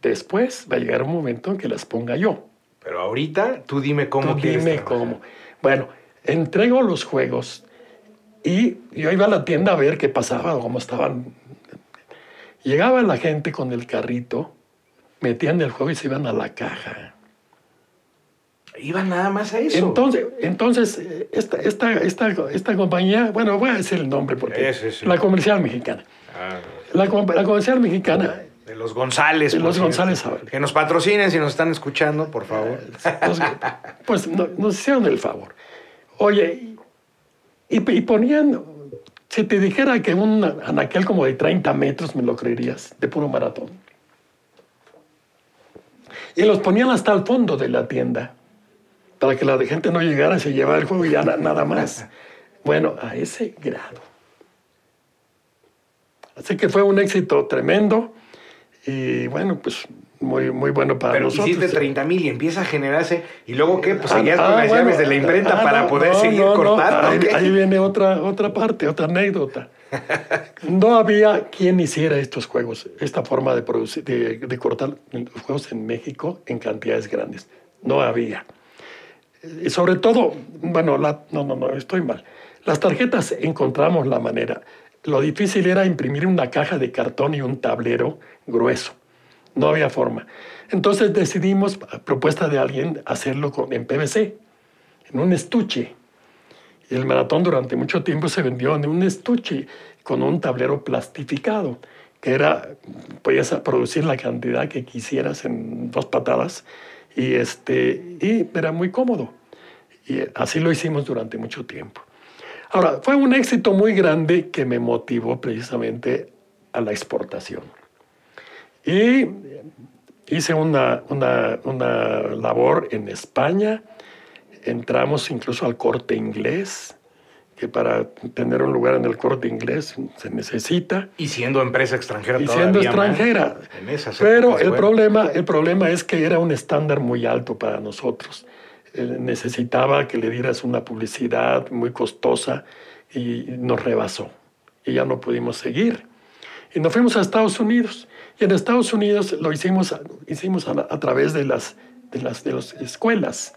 Después va a llegar un momento en que las ponga yo. Pero ahorita tú dime cómo Tú quieres dime trabajar. cómo. Bueno, entrego los juegos y yo iba a la tienda a ver qué pasaba, cómo estaban. Llegaba la gente con el carrito, metían el juego y se iban a la caja. Iba nada más a eso. Entonces, entonces esta, esta, esta, esta compañía, bueno, voy a decir el nombre porque sí. la comercial mexicana. Ah, La, la comercial mexicana de los González. De los cierto. González. Que nos patrocinen si nos están escuchando, por favor. Pues, pues no- nos hicieron el favor. Oye, y, y ponían, si te dijera que un anaquel como de 30 metros, me lo creerías, de puro maratón. Y los ponían hasta el fondo de la tienda, para que la gente no llegara, se llevara el juego y ya na- nada más. Bueno, a ese grado. Así que fue un éxito tremendo y bueno, pues muy, muy bueno para Pero nosotros. hiciste 30 mil y empieza a generarse. ¿Y luego qué? Pues Ah, seguías ah, con las bueno, llaves de la imprenta ah, para no, poder no, seguir no, cortando. Ahí, ahí viene otra, otra parte, otra anécdota. No había quien hiciera estos juegos, esta forma de, producir, de, de cortar los juegos en México en cantidades grandes. No había. Y sobre todo, bueno, la- no, no, no, estoy mal. Las tarjetas encontramos la manera. Lo difícil era imprimir una caja de cartón y un tablero grueso. No había forma. Entonces decidimos, a propuesta de alguien, hacerlo con, en PVC, en un estuche. Y el maratón durante mucho tiempo se vendió en un estuche con un tablero plastificado, que era, podías producir la cantidad que quisieras en dos patadas y, este, y era muy cómodo. Y así lo hicimos durante mucho tiempo. Ahora, fue un éxito muy grande que me motivó precisamente a la exportación. Y hice una, una, una labor en España, entramos incluso al corte inglés, que para tener un lugar en el corte inglés se necesita, Y siendo empresa extranjera y siendo extranjera. Pero el, bueno. problema, el problema es que era un estándar muy alto para nosotros. Eh, necesitaba que le dieras una publicidad muy costosa y nos rebasó. Y ya no pudimos seguir. Y nos fuimos a Estados Unidos. Y en Estados Unidos lo hicimos, hicimos a, través de las, de, las, de las escuelas.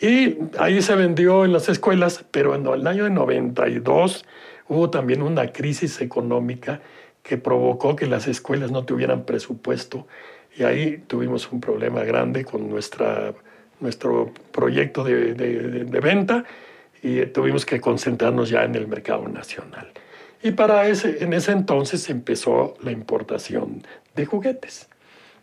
Y ahí se vendió en las escuelas, pero en el año de 92 hubo también una crisis económica que provocó que las escuelas no tuvieran presupuesto. Y ahí tuvimos un problema grande con nuestra, nuestro proyecto de, de- venta y tuvimos que concentrarnos ya en el mercado nacional. Y para ese, en ese entonces empezó la importación de juguetes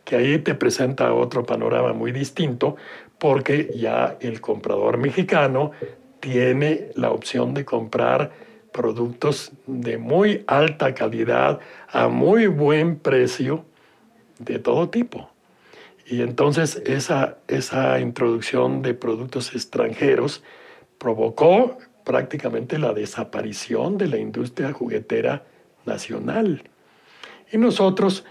que ahí te presenta otro panorama muy distinto porque ya el comprador mexicano tiene la opción de comprar productos de muy alta calidad a muy buen precio de todo tipo. Y entonces esa, esa introducción de productos extranjeros provocó prácticamente la desaparición de la industria juguetera nacional. Y nosotros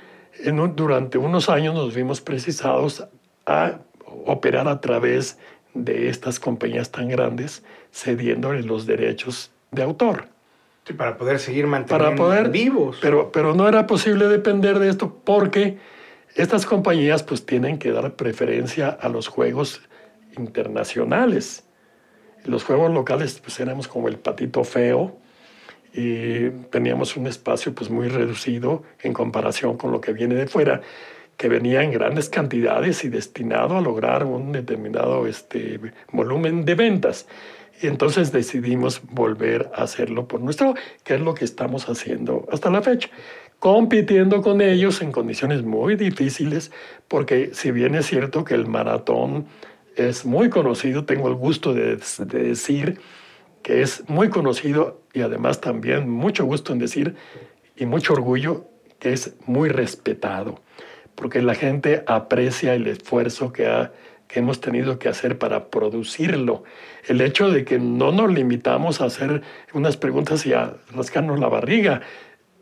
en un- durante unos años nos vimos precisados a operar a través de estas compañías tan grandes, cediéndole los derechos de autor. Sí, para poder seguir manteniendo Para poder, vivos. Pero, pero no era posible depender de esto porque estas compañías pues tienen que dar preferencia a los juegos internacionales. Los juegos locales pues éramos como el patito feo, y teníamos un espacio pues muy reducido en comparación con lo que viene de fuera, que venía en grandes cantidades y destinado a lograr un determinado este, volumen de ventas. Y entonces decidimos volver a hacerlo por nuestro, que es lo que estamos haciendo hasta la fecha, compitiendo con ellos en condiciones muy difíciles, porque si bien es cierto que el maratón es muy conocido, tengo el gusto de, de decir que es muy conocido y además también mucho gusto en decir y mucho orgullo que es muy respetado, porque la gente aprecia el esfuerzo que, ha, que hemos tenido que hacer para producirlo. El hecho de que no nos limitamos a hacer unas preguntas y a rascarnos la barriga.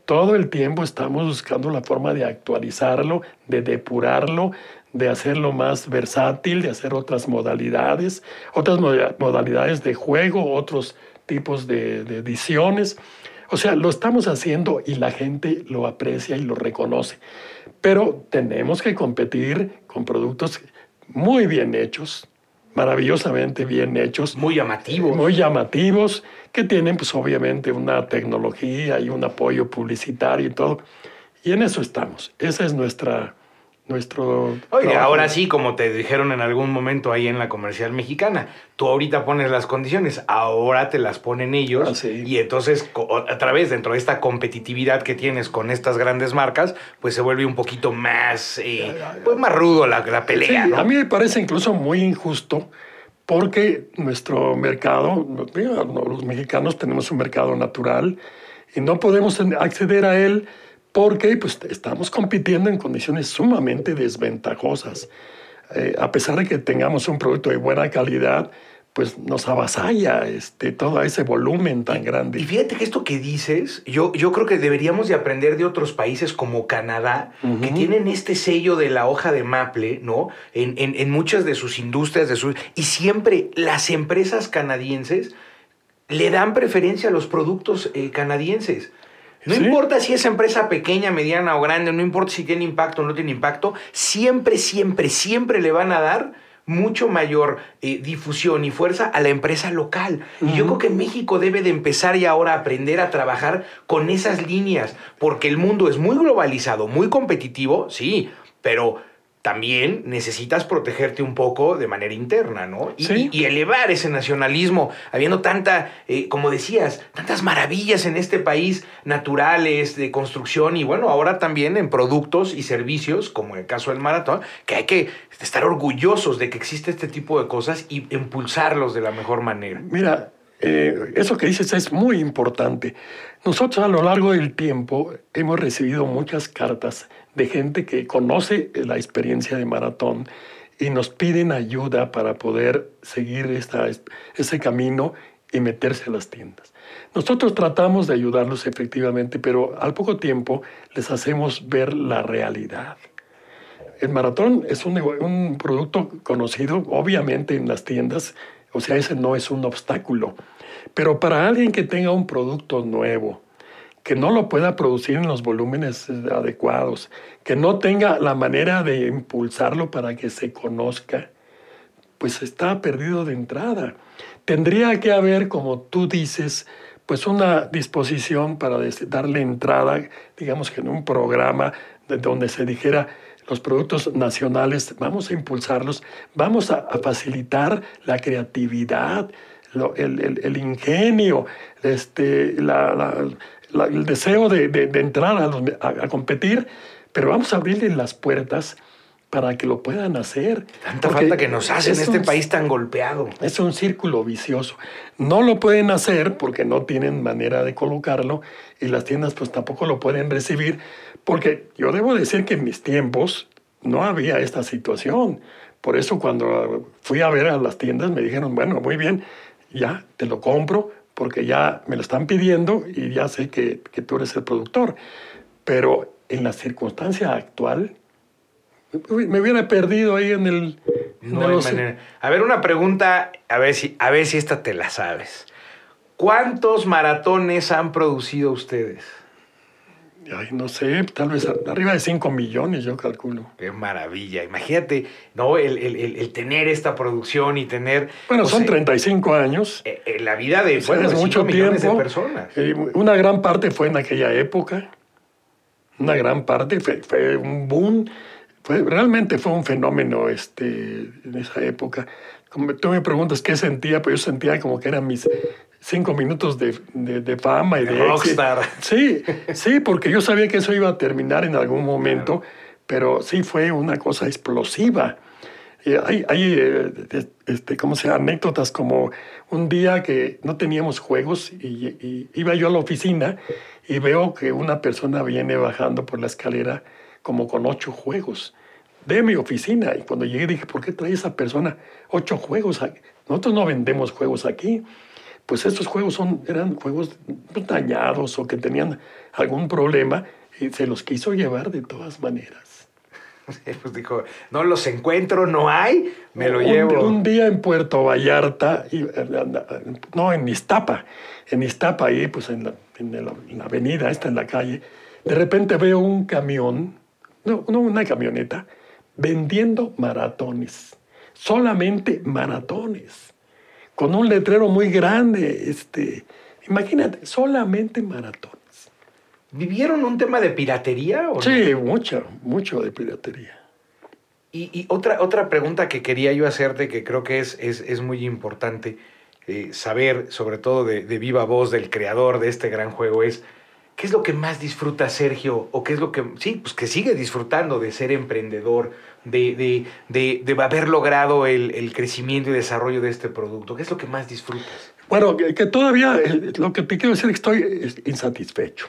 Todo el tiempo estamos buscando la forma de actualizarlo, de depurarlo, de hacerlo más versátil, de hacer otras modalidades, otras modalidades de juego, otros tipos de, de ediciones. O sea, lo estamos haciendo y la gente lo aprecia y lo reconoce. Pero tenemos que competir con productos muy bien hechos, maravillosamente bien hechos. Muy llamativos. Muy llamativos, que tienen pues obviamente una tecnología y un apoyo publicitario y todo. Y en eso estamos. Esa es nuestra, nuestro... Oye, ahora sí, como te dijeron en algún momento ahí en la comercial mexicana, tú ahorita pones las condiciones, ahora te las ponen ellos. Ah, y entonces, a través, dentro de esta competitividad que tienes con estas grandes marcas, pues se vuelve un poquito más, eh, pues más rudo la, la pelea. A mí me parece incluso muy injusto porque nuestro mercado, los mexicanos tenemos un mercado natural y no podemos acceder a él porque pues, estamos compitiendo en condiciones sumamente desventajosas. Eh, a pesar de que tengamos un producto de buena calidad, pues nos avasalla este, todo ese volumen tan grande. Y fíjate que esto que dices, yo, yo creo que deberíamos de aprender de otros países como Canadá, que tienen este sello de la hoja de maple, ¿no? En, en, muchas de sus industrias, de sus, y siempre las empresas canadienses le dan preferencia a los productos eh, canadienses. No importa si es empresa pequeña, mediana o grande, no importa si tiene impacto o no tiene impacto, siempre, siempre, siempre le van a dar mucho mayor eh, difusión y fuerza a la empresa local. Y yo creo que México debe de empezar y ahora a aprender a trabajar con esas líneas, porque el mundo es muy globalizado, muy competitivo, sí, pero también necesitas protegerte un poco de manera interna, ¿no? Y, elevar ese nacionalismo, habiendo tanta, eh, como decías, tantas maravillas en este país naturales, de construcción y bueno, ahora también en productos y servicios, como el caso del maratón, que hay que estar orgullosos de que existe este tipo de cosas y impulsarlos de la mejor manera. Mira, eh, eso que dices es muy importante. Nosotros a lo largo del tiempo hemos recibido muchas cartas de gente que conoce la experiencia de maratón y nos piden ayuda para poder seguir ese camino y meterse a las tiendas. Nosotros tratamos de ayudarlos efectivamente, pero al poco tiempo les hacemos ver la realidad. El maratón es un producto conocido, obviamente, en las tiendas, o sea, ese no es un obstáculo. Pero para alguien que tenga un producto nuevo, que no lo pueda producir en los volúmenes adecuados, que no tenga la manera de impulsarlo para que se conozca, pues está perdido de entrada. Tendría que haber, como tú dices, pues una disposición para darle entrada, digamos que en un programa donde se dijera los productos nacionales, vamos a impulsarlos, vamos a, facilitar la creatividad, el, ingenio, este, la, el deseo de, entrar a, competir, pero vamos a abrirle las puertas para que lo puedan hacer. Tanta falta que nos hace en este país tan golpeado. Es un círculo vicioso. No lo pueden hacer porque no tienen manera de colocarlo y las tiendas pues tampoco lo pueden recibir porque yo debo decir que en mis tiempos no había esta situación. Por eso cuando fui a ver a las tiendas me dijeron, bueno, muy bien, ya te lo compro, porque ya me lo están pidiendo y ya sé que, que tú eres el productor. Pero en la circunstancia actual, me hubiera perdido ahí en el... No manera. A ver, una pregunta, a ver, si, a ver si esta te la sabes. ¿Cuántos maratones han producido ustedes? Ay, no sé, tal vez arriba de 5 millones, yo calculo. Qué maravilla. Imagínate, ¿no? El, tener esta producción y tener. Bueno, son 35 años. En eh, eh, la vida de, bueno, de mucho millones de personas. Eh, una gran parte fue en aquella época. Una gran parte fue, un boom. Fue, realmente fue un fenómeno este, en esa época. Como tú me preguntas qué sentía, pues yo sentía como que eran mis cinco minutos de, de, fama y de, rockstar. Sí, sí, porque yo sabía que eso iba a terminar en algún momento, pero sí fue una cosa explosiva. hay, hay eh, este, ¿cómo se anécdotas como un día que no teníamos juegos y, iba yo a la oficina y veo que una persona viene bajando por la escalera como con ocho juegos de mi oficina. Y cuando llegué dije, ¿por qué trae esa persona ocho juegos? Nosotros no vendemos juegos aquí. Pues estos juegos son, eran juegos dañados o que tenían algún problema y se los quiso llevar de todas maneras. Pues dijo, no los encuentro, no hay, me lo llevo. Un día en Puerto Vallarta, no, en Iztapa, en Iztapa, ahí, pues en la, en la avenida, esta en la calle, de repente veo un camión, no, no una camioneta, vendiendo maratones, solamente maratones, con un letrero muy grande, este, imagínate, solamente maratones. ¿Vivieron un tema de piratería? ¿o sí, mucho, mucho de piratería. Y, otra, otra pregunta que quería yo hacerte, que creo que es, es, muy importante eh, saber, sobre todo de, viva voz del creador de este gran juego, es ¿qué es lo que más disfruta Sergio? ¿O qué es lo que, sí, pues que sigue disfrutando de ser emprendedor, de, de, haber logrado el, crecimiento y desarrollo de este producto? ¿Qué es lo que más disfrutas? Bueno, que, que todavía, eh, lo que te quiero decir es que estoy insatisfecho.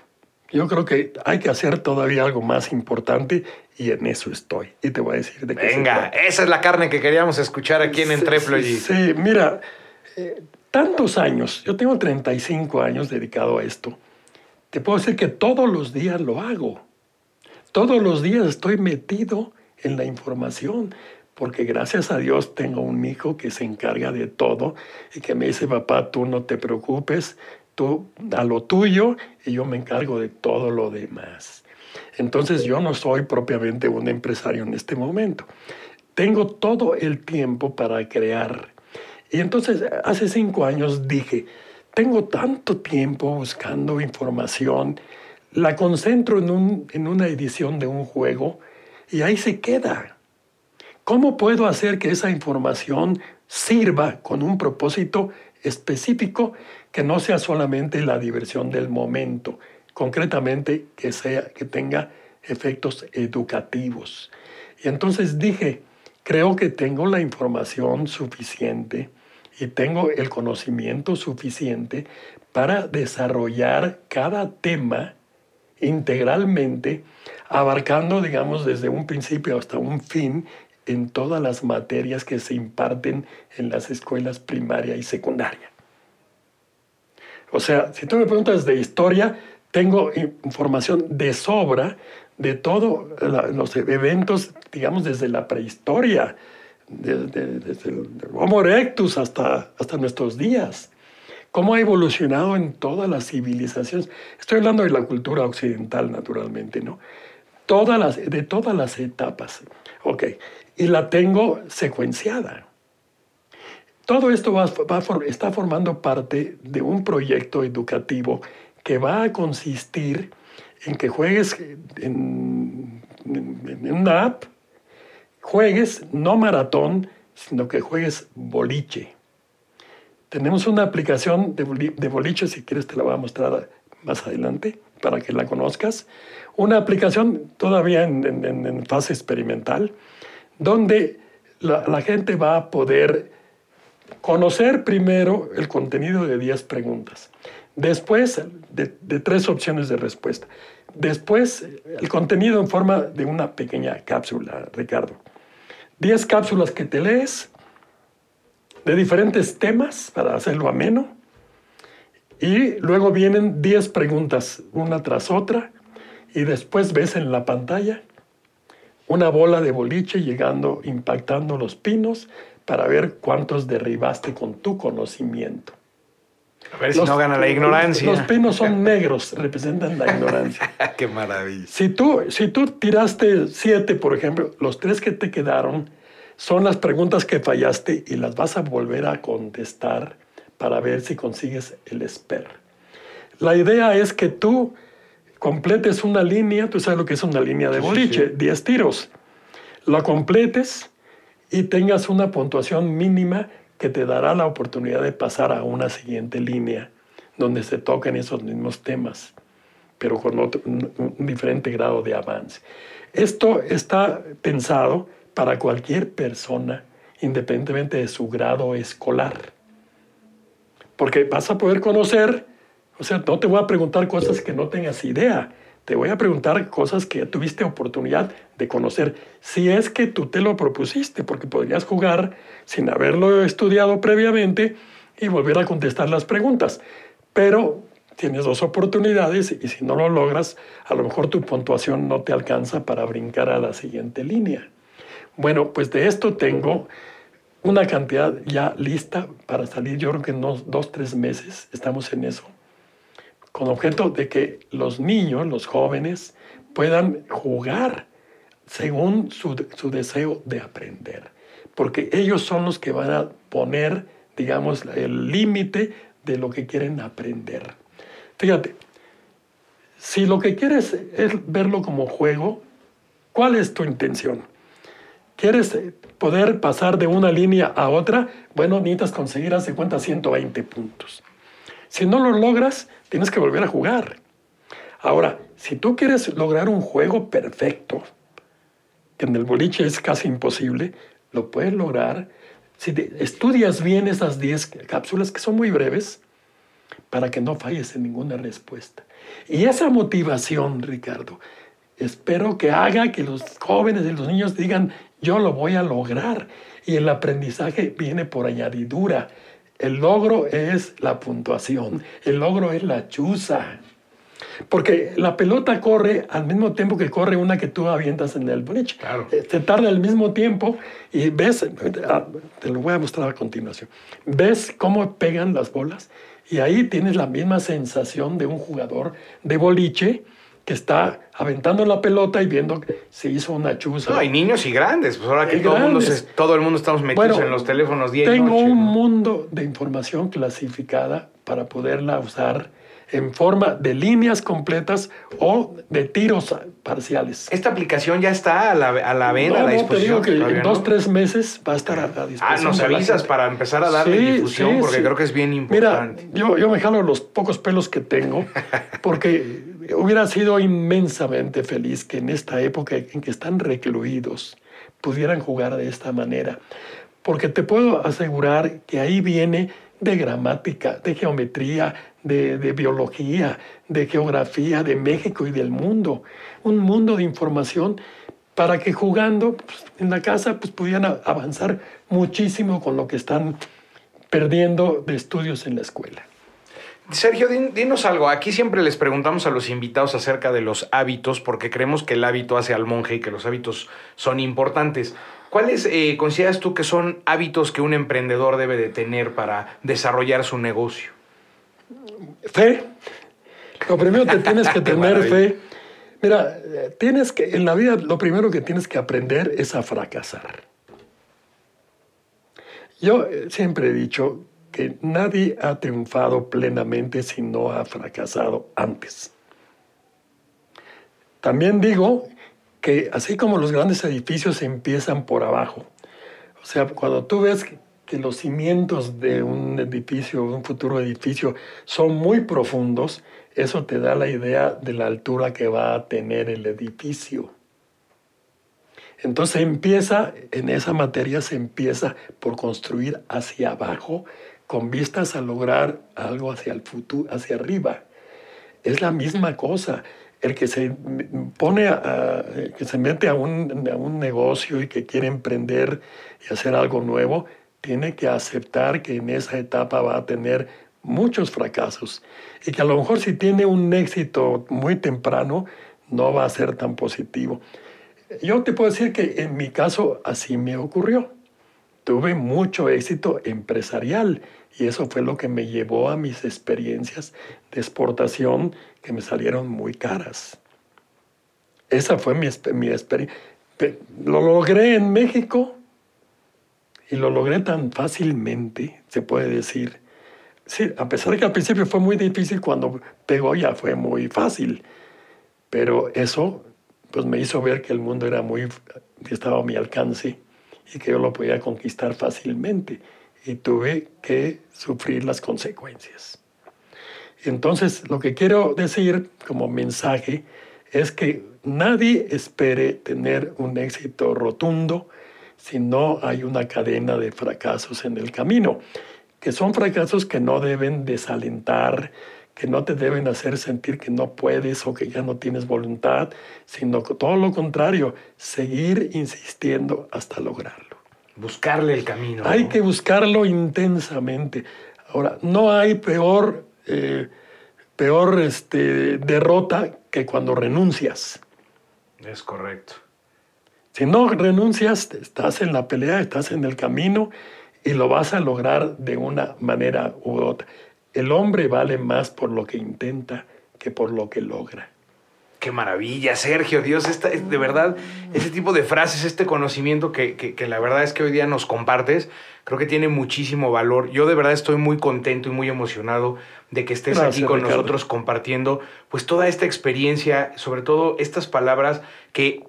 Yo creo que hay que hacer todavía algo más importante y en eso estoy. Y te voy a decir de qué Venga, esa es la carne que queríamos escuchar aquí en Entreplogy. Sí, sí, mira, eh, tantos años, yo tengo 35 años dedicado a esto. Te puedo decir que todos los días lo hago. Todos los días estoy metido en la información, porque gracias a Dios tengo un hijo que se encarga de todo y que me dice, papá, tú no te preocupes, tú a lo tuyo y yo me encargo de todo lo demás. Entonces yo no soy propiamente un empresario en este momento. Tengo todo el tiempo para crear. Y entonces hace cinco años dije, tengo tanto tiempo buscando información, la concentro en, un, en una edición de un juego y ahí se queda. ¿Cómo puedo hacer que esa información sirva con un propósito específico que no sea solamente la diversión del momento, concretamente que, sea, que tenga efectos educativos. Y entonces dije, creo que tengo la información suficiente y tengo el conocimiento suficiente para desarrollar cada tema integralmente, abarcando, digamos, desde un principio hasta un fin en todas las materias que se imparten en las escuelas primaria y secundaria. O sea, si tú me preguntas de historia, tengo información de sobra de todos los eventos, digamos, desde la prehistoria, desde, Homo erectus hasta, hasta nuestros días. Cómo ha evolucionado en todas las civilizaciones. Estoy hablando de la cultura occidental, naturalmente, ¿no? Todas las, de todas las etapas. Ok, y la tengo secuenciada. Todo esto va, está formando parte de un proyecto educativo que va a consistir en que juegues en, una app, juegues no maratón, sino que juegues boliche. Tenemos una aplicación de, boliche, si quieres te la voy a mostrar más adelante para que la conozcas. Una aplicación todavía en, fase experimental, donde la gente va a poder Conocer primero el contenido de 10 preguntas. Después, de, tres opciones de respuesta. Después, el contenido en forma de una pequeña cápsula, Ricardo. 10 cápsulas que te lees de diferentes temas para hacerlo ameno. Y luego vienen 10 preguntas, una tras otra. Y después ves en la pantalla una bola de boliche llegando, impactando los pinos para ver cuántos derribaste con tu conocimiento. A ver si no gana la ignorancia. Los, pinos son negros, representan la ignorancia. <laughs> Qué maravilla. Si tú, si tú tiraste siete, por ejemplo, los tres que te quedaron son las preguntas que fallaste y las vas a volver a contestar para ver si consigues el SPER. La idea es que tú completes una línea, tú sabes lo que es una línea de boliche, 10 tiros. La completes y tengas una puntuación mínima que te dará la oportunidad de pasar a una siguiente línea donde se toquen esos mismos temas, pero con otro, un, diferente grado de avance. Esto está pensado para cualquier persona, independientemente de su grado escolar. Porque vas a poder conocer, o sea, no te voy a preguntar cosas que no tengas idea, te voy a preguntar cosas que tuviste oportunidad de conocer, si es que tú te lo propusiste, porque podrías jugar sin haberlo estudiado previamente y volver a contestar las preguntas. Pero tienes dos oportunidades y si no lo logras, a lo mejor tu puntuación no te alcanza para brincar a la siguiente línea. Bueno, pues de esto tengo una cantidad ya lista para salir, yo creo que en unos dos, tres meses estamos en eso, con objeto de que los niños, los jóvenes, puedan jugar según su, su deseo de aprender, porque ellos son los que van a poner, digamos, el límite de lo que quieren aprender. Fíjate, si lo que quieres es verlo como juego, ¿cuál es tu intención? ¿Quieres poder pasar de una línea a otra? Bueno, necesitas conseguir, hace cuenta, 120 puntos. Si no lo logras, tienes que volver a jugar. Ahora, si tú quieres lograr un juego perfecto, que en el boliche es casi imposible, lo puedes lograr si estudias bien esas 10 cápsulas que son muy breves, para que no falles en ninguna respuesta. Y esa motivación, Ricardo, espero que haga que los jóvenes y los niños digan, yo lo voy a lograr. Y el aprendizaje viene por añadidura. El logro es la puntuación, el logro es la chuza. Porque la pelota corre al mismo tiempo que corre una que tú avientas en el bridge. Claro. Eh, te tarda el mismo tiempo y ves, ah, te lo voy a mostrar a continuación, ves cómo pegan las bolas y ahí tienes la misma sensación de un jugador de boliche que está aventando la pelota y viendo que se hizo una chuza. No, hay niños y grandes. Pues ahora que todo el, mundo todo el mundo estamos metidos en los teléfonos día Tengo y un mundo de información clasificada para poderla usar en forma de líneas completas o de tiros parciales. ¿Esta aplicación ya está a la, a la venta, no, a la disposición? te digo que en dos, tres meses va a estar a, a disposición. Ah, nos avisas para empezar a darle sí, difusión, sí, porque sí. creo que es bien importante. Mira, yo, yo me jalo los pocos pelos que tengo, <laughs> porque hubiera sido inmensamente feliz que en esta época en que están recluidos pudieran jugar de esta manera. Porque te puedo asegurar que ahí viene de gramática, de geometría, de, biología, de geografía de México y del mundo. Un mundo de información para que jugando pues, en la casa pues, pudieran avanzar muchísimo con lo que están perdiendo de estudios en la escuela. Sergio, dinos algo. Aquí siempre les preguntamos a los invitados acerca de los hábitos porque creemos que el hábito hace al monje y que los hábitos son importantes. ¿Cuáles eh, consideras tú que son hábitos que un emprendedor debe de tener para desarrollar su negocio? Fe. Lo primero que tienes que <laughs> tener fe. Mira, tienes que, en la vida lo primero que tienes que aprender es a fracasar. Yo siempre he dicho que nadie ha triunfado plenamente si no ha fracasado antes. También digo que así como los grandes edificios empiezan por abajo, o sea, cuando tú ves que los cimientos de un edificio, un futuro edificio, son muy profundos, eso te da la idea de la altura que va a tener el edificio. Entonces empieza, en esa materia se empieza por construir hacia abajo con vistas a lograr algo hacia el futuro, hacia arriba. Es la misma cosa. El que se pone a, que se mete a un, a un negocio y que quiere emprender y hacer algo nuevo, tiene que aceptar que en esa etapa va a tener muchos fracasos y que a lo mejor si tiene un éxito muy temprano no va a ser tan positivo. Yo te puedo decir que en mi caso así me ocurrió. Tuve mucho éxito empresarial y eso fue lo que me llevó a mis experiencias de exportación que me salieron muy caras. Esa fue mi, mi experiencia. Lo logré en México y lo logré tan fácilmente, se puede decir. Sí, a pesar de que al principio fue muy difícil, cuando pegó ya fue muy fácil. Pero eso pues me hizo ver que el mundo era muy, estaba a mi alcance y que yo lo podía conquistar fácilmente. Y tuve que sufrir las consecuencias. Entonces, lo que quiero decir como mensaje es que nadie espere tener un éxito rotundo si no hay una cadena de fracasos en el camino, que son fracasos que no deben desalentar, que no te deben hacer sentir que no puedes o que ya no tienes voluntad, sino todo lo contrario, seguir insistiendo hasta lograrlo. Buscarle el camino. Hay que buscarlo intensamente. Ahora, no hay peor, eh, peor este, derrota que cuando renuncias. Es correcto. Si no renuncias, estás en la pelea, estás en el camino y lo vas a lograr de una manera u otra. El hombre vale más por lo que intenta que por lo que logra. Qué maravilla, Sergio, Dios, esta, de verdad, ese tipo de frases, este conocimiento que, que, la verdad es que hoy día nos compartes, creo que tiene muchísimo valor. Yo de verdad estoy muy contento y muy emocionado de que estés aquí con nosotros compartiendo pues toda esta experiencia, sobre todo estas palabras que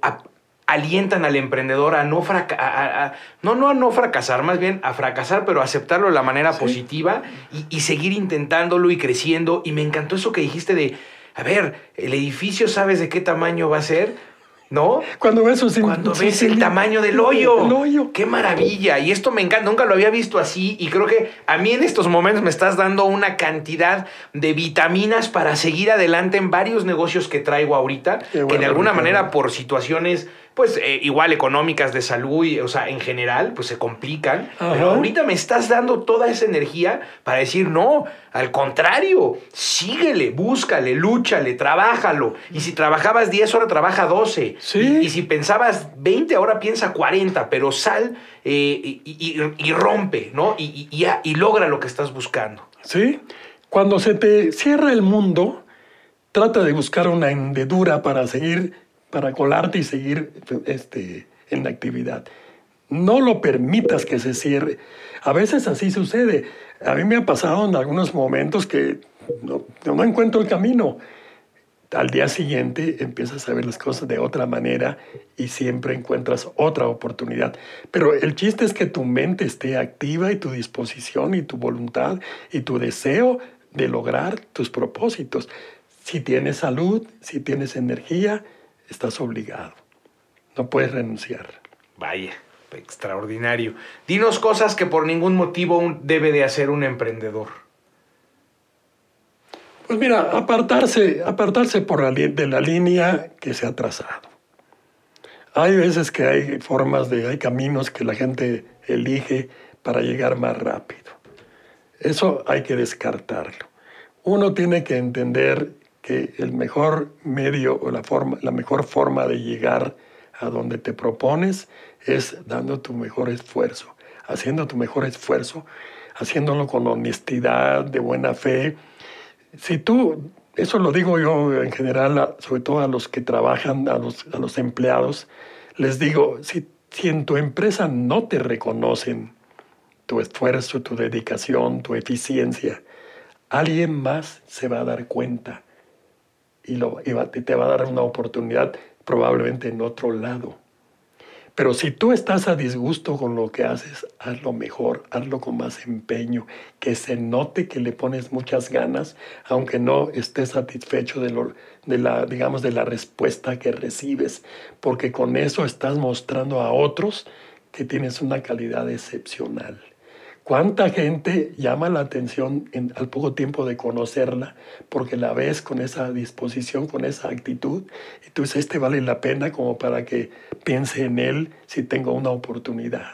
alientan al emprendedor a no, fracasar, no, no a no fracasar, más bien a fracasar, pero aceptarlo de la manera positiva y, seguir intentándolo y creciendo. Y me encantó eso que dijiste de, a ver, el edificio sabes de qué tamaño va a ser, ¿no? Cuando ves, Cuando ves el tamaño del hoyo. El hoyo. Qué maravilla. Y esto me encanta, nunca lo había visto así. Y creo que a mí en estos momentos me estás dando una cantidad de vitaminas para seguir adelante en varios negocios que traigo ahorita, que de alguna manera por situaciones pues eh, igual económicas de salud, y, o sea, en general, pues se complican. Pero ahorita me estás dando toda esa energía para decir, no, al contrario, síguele, búscale, lúchale, trabájalo. Y si trabajabas 10 horas, trabaja 12. ¿Sí? Y, si pensabas 20, ahora piensa 40, pero sal eh, y, rompe, ¿no? Y, y logra lo que estás buscando. Sí, cuando se te cierra el mundo, trata de buscar una hendedura para seguir para colarte y seguir este, en la actividad. No lo permitas que se cierre. A veces así sucede. A mí me ha pasado en algunos momentos que no, no encuentro el camino. Al día siguiente empiezas a ver las cosas de otra manera y siempre encuentras otra oportunidad. Pero el chiste es que tu mente esté activa y tu disposición y tu voluntad y tu deseo de lograr tus propósitos. Si tienes salud, si tienes energía, estás obligado. No puedes renunciar. Vaya, extraordinario. Dinos cosas que por ningún motivo debe de hacer un emprendedor. Pues mira, apartarse, apartarse por la, de la línea que se ha trazado. Hay veces que hay formas de, hay caminos que la gente elige para llegar más rápido. Eso hay que descartarlo. Uno tiene que entender que el mejor medio o la, forma, la mejor forma de llegar a donde te propones es dando tu mejor esfuerzo, haciendo tu mejor esfuerzo, haciéndolo con honestidad, de buena fe. Si tú, eso lo digo yo en general, sobre todo a los que trabajan, a los, a los empleados, les digo, si, si en tu empresa no te reconocen tu esfuerzo, tu dedicación, tu eficiencia, alguien más se va a dar cuenta y, lo, te va a dar una oportunidad probablemente en otro lado. Pero si tú estás a disgusto con lo que haces, hazlo mejor, hazlo con más empeño, que se note que le pones muchas ganas, aunque no estés satisfecho de, lo, de, la, digamos, de la respuesta que recibes, porque con eso estás mostrando a otros que tienes una calidad excepcional. ¿Cuánta gente llama la atención al poco tiempo de conocerla porque la ves con esa disposición, con esa actitud? Dices, este vale la pena como para que piense en él si tengo una oportunidad.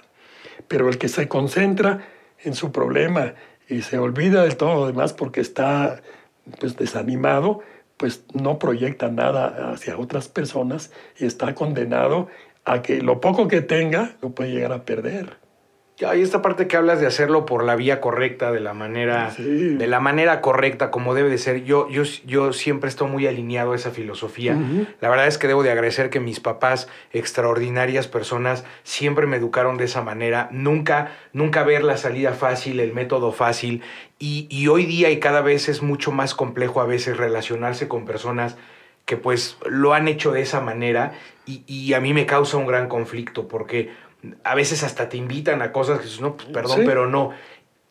Pero el que se concentra en su problema y se olvida de todo lo demás porque está pues, desanimado, pues no proyecta nada hacia otras personas y está condenado a que lo poco que tenga lo puede llegar a perder. Hay esta parte que hablas de hacerlo por la vía correcta, de la manera, de la manera correcta, como debe de ser. Yo, yo, yo siempre estoy muy alineado a esa filosofía. La verdad es que debo de agradecer que mis papás, extraordinarias personas, siempre me educaron de esa manera. Nunca, nunca ver la salida fácil, el método fácil. Y, y hoy día y cada vez es mucho más complejo a veces relacionarse con personas que pues lo han hecho de esa manera y, y a mí me causa un gran conflicto porque a veces hasta te invitan a cosas que dices, no, pues, perdón, pero no.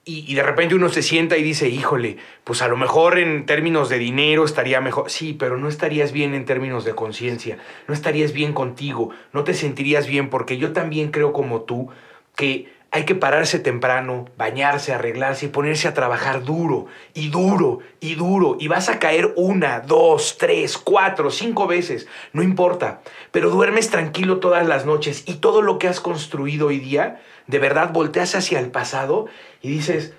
y, de repente uno se sienta y dice, híjole, pues a lo mejor en términos de dinero estaría mejor. Sí, pero no estarías bien en términos de conciencia, no estarías bien contigo, no te sentirías bien porque yo también creo como tú que hay que pararse temprano, bañarse, arreglarse y ponerse a trabajar duro y duro y duro. Y vas a caer una, dos, tres, cuatro, cinco veces, no importa. Pero duermes tranquilo todas las noches y todo lo que has construido hoy día de verdad volteas hacia el pasado y dices,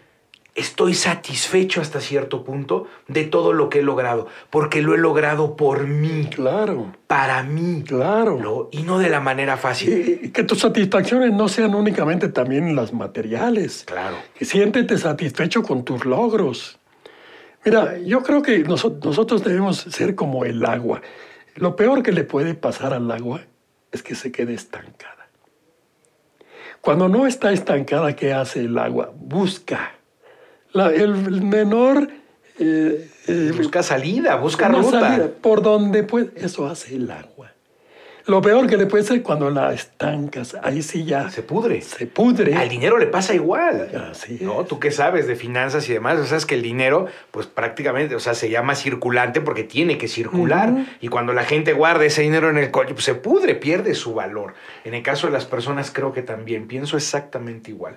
estoy satisfecho hasta cierto punto de todo lo que he logrado, porque lo he logrado por mí. Claro. Para mí. Claro. Y no de la manera fácil. Y, que tus satisfacciones no sean únicamente también las materiales. Claro. Que siéntete satisfecho con tus logros. Mira, yo creo que nosotros debemos ser como el agua. Lo peor que le puede pasar al agua es que se quede estancada. Cuando no está estancada, ¿qué hace el agua? Busca. El menor... Eh, eh, busca salida, busca ruta. Salida, por donde puede. Eso hace el agua. Lo peor que le puede ser cuando la estancas, ahí sí ya. Se pudre. Se pudre. Al dinero le pasa igual. Así ¿no? Tú qué sabes de finanzas y demás, o sea, es que el dinero, pues prácticamente, o sea, se llama circulante porque tiene que circular. Y cuando la gente guarda ese dinero en el coche, pues se pudre, pierde su valor. En el caso de las personas, creo que también. Pienso exactamente igual.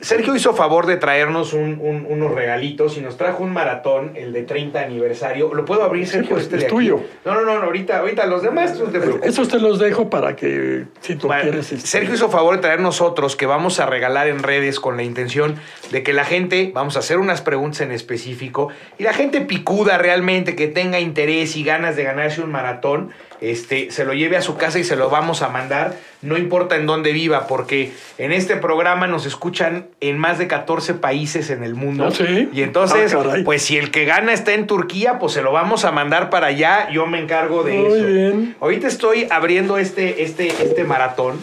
Sergio hizo favor de traernos unos regalitos y nos trajo un maratón, el de 30 aniversario. ¿Lo puedo abrir, Sergio? Pues, este es tuyo. No, no, no, ahorita, ahorita los demás tú te Esos te los dejo para que si tú quieres. Este, Sergio hizo favor de traernos otros que vamos a regalar en redes con la intención de que la gente, vamos a hacer unas preguntas en específico y la gente picuda realmente que tenga interés y ganas de ganarse un maratón este, se lo lleve a su casa y se lo vamos a mandar, no importa en dónde viva, porque en este programa nos escuchan en más de 14 países en el mundo. ¿Ah, y entonces, ah, pues si el que gana está en Turquía, pues se lo vamos a mandar para allá, yo me encargo de Muy eso. Bien. Ahorita estoy abriendo este, este, este maratón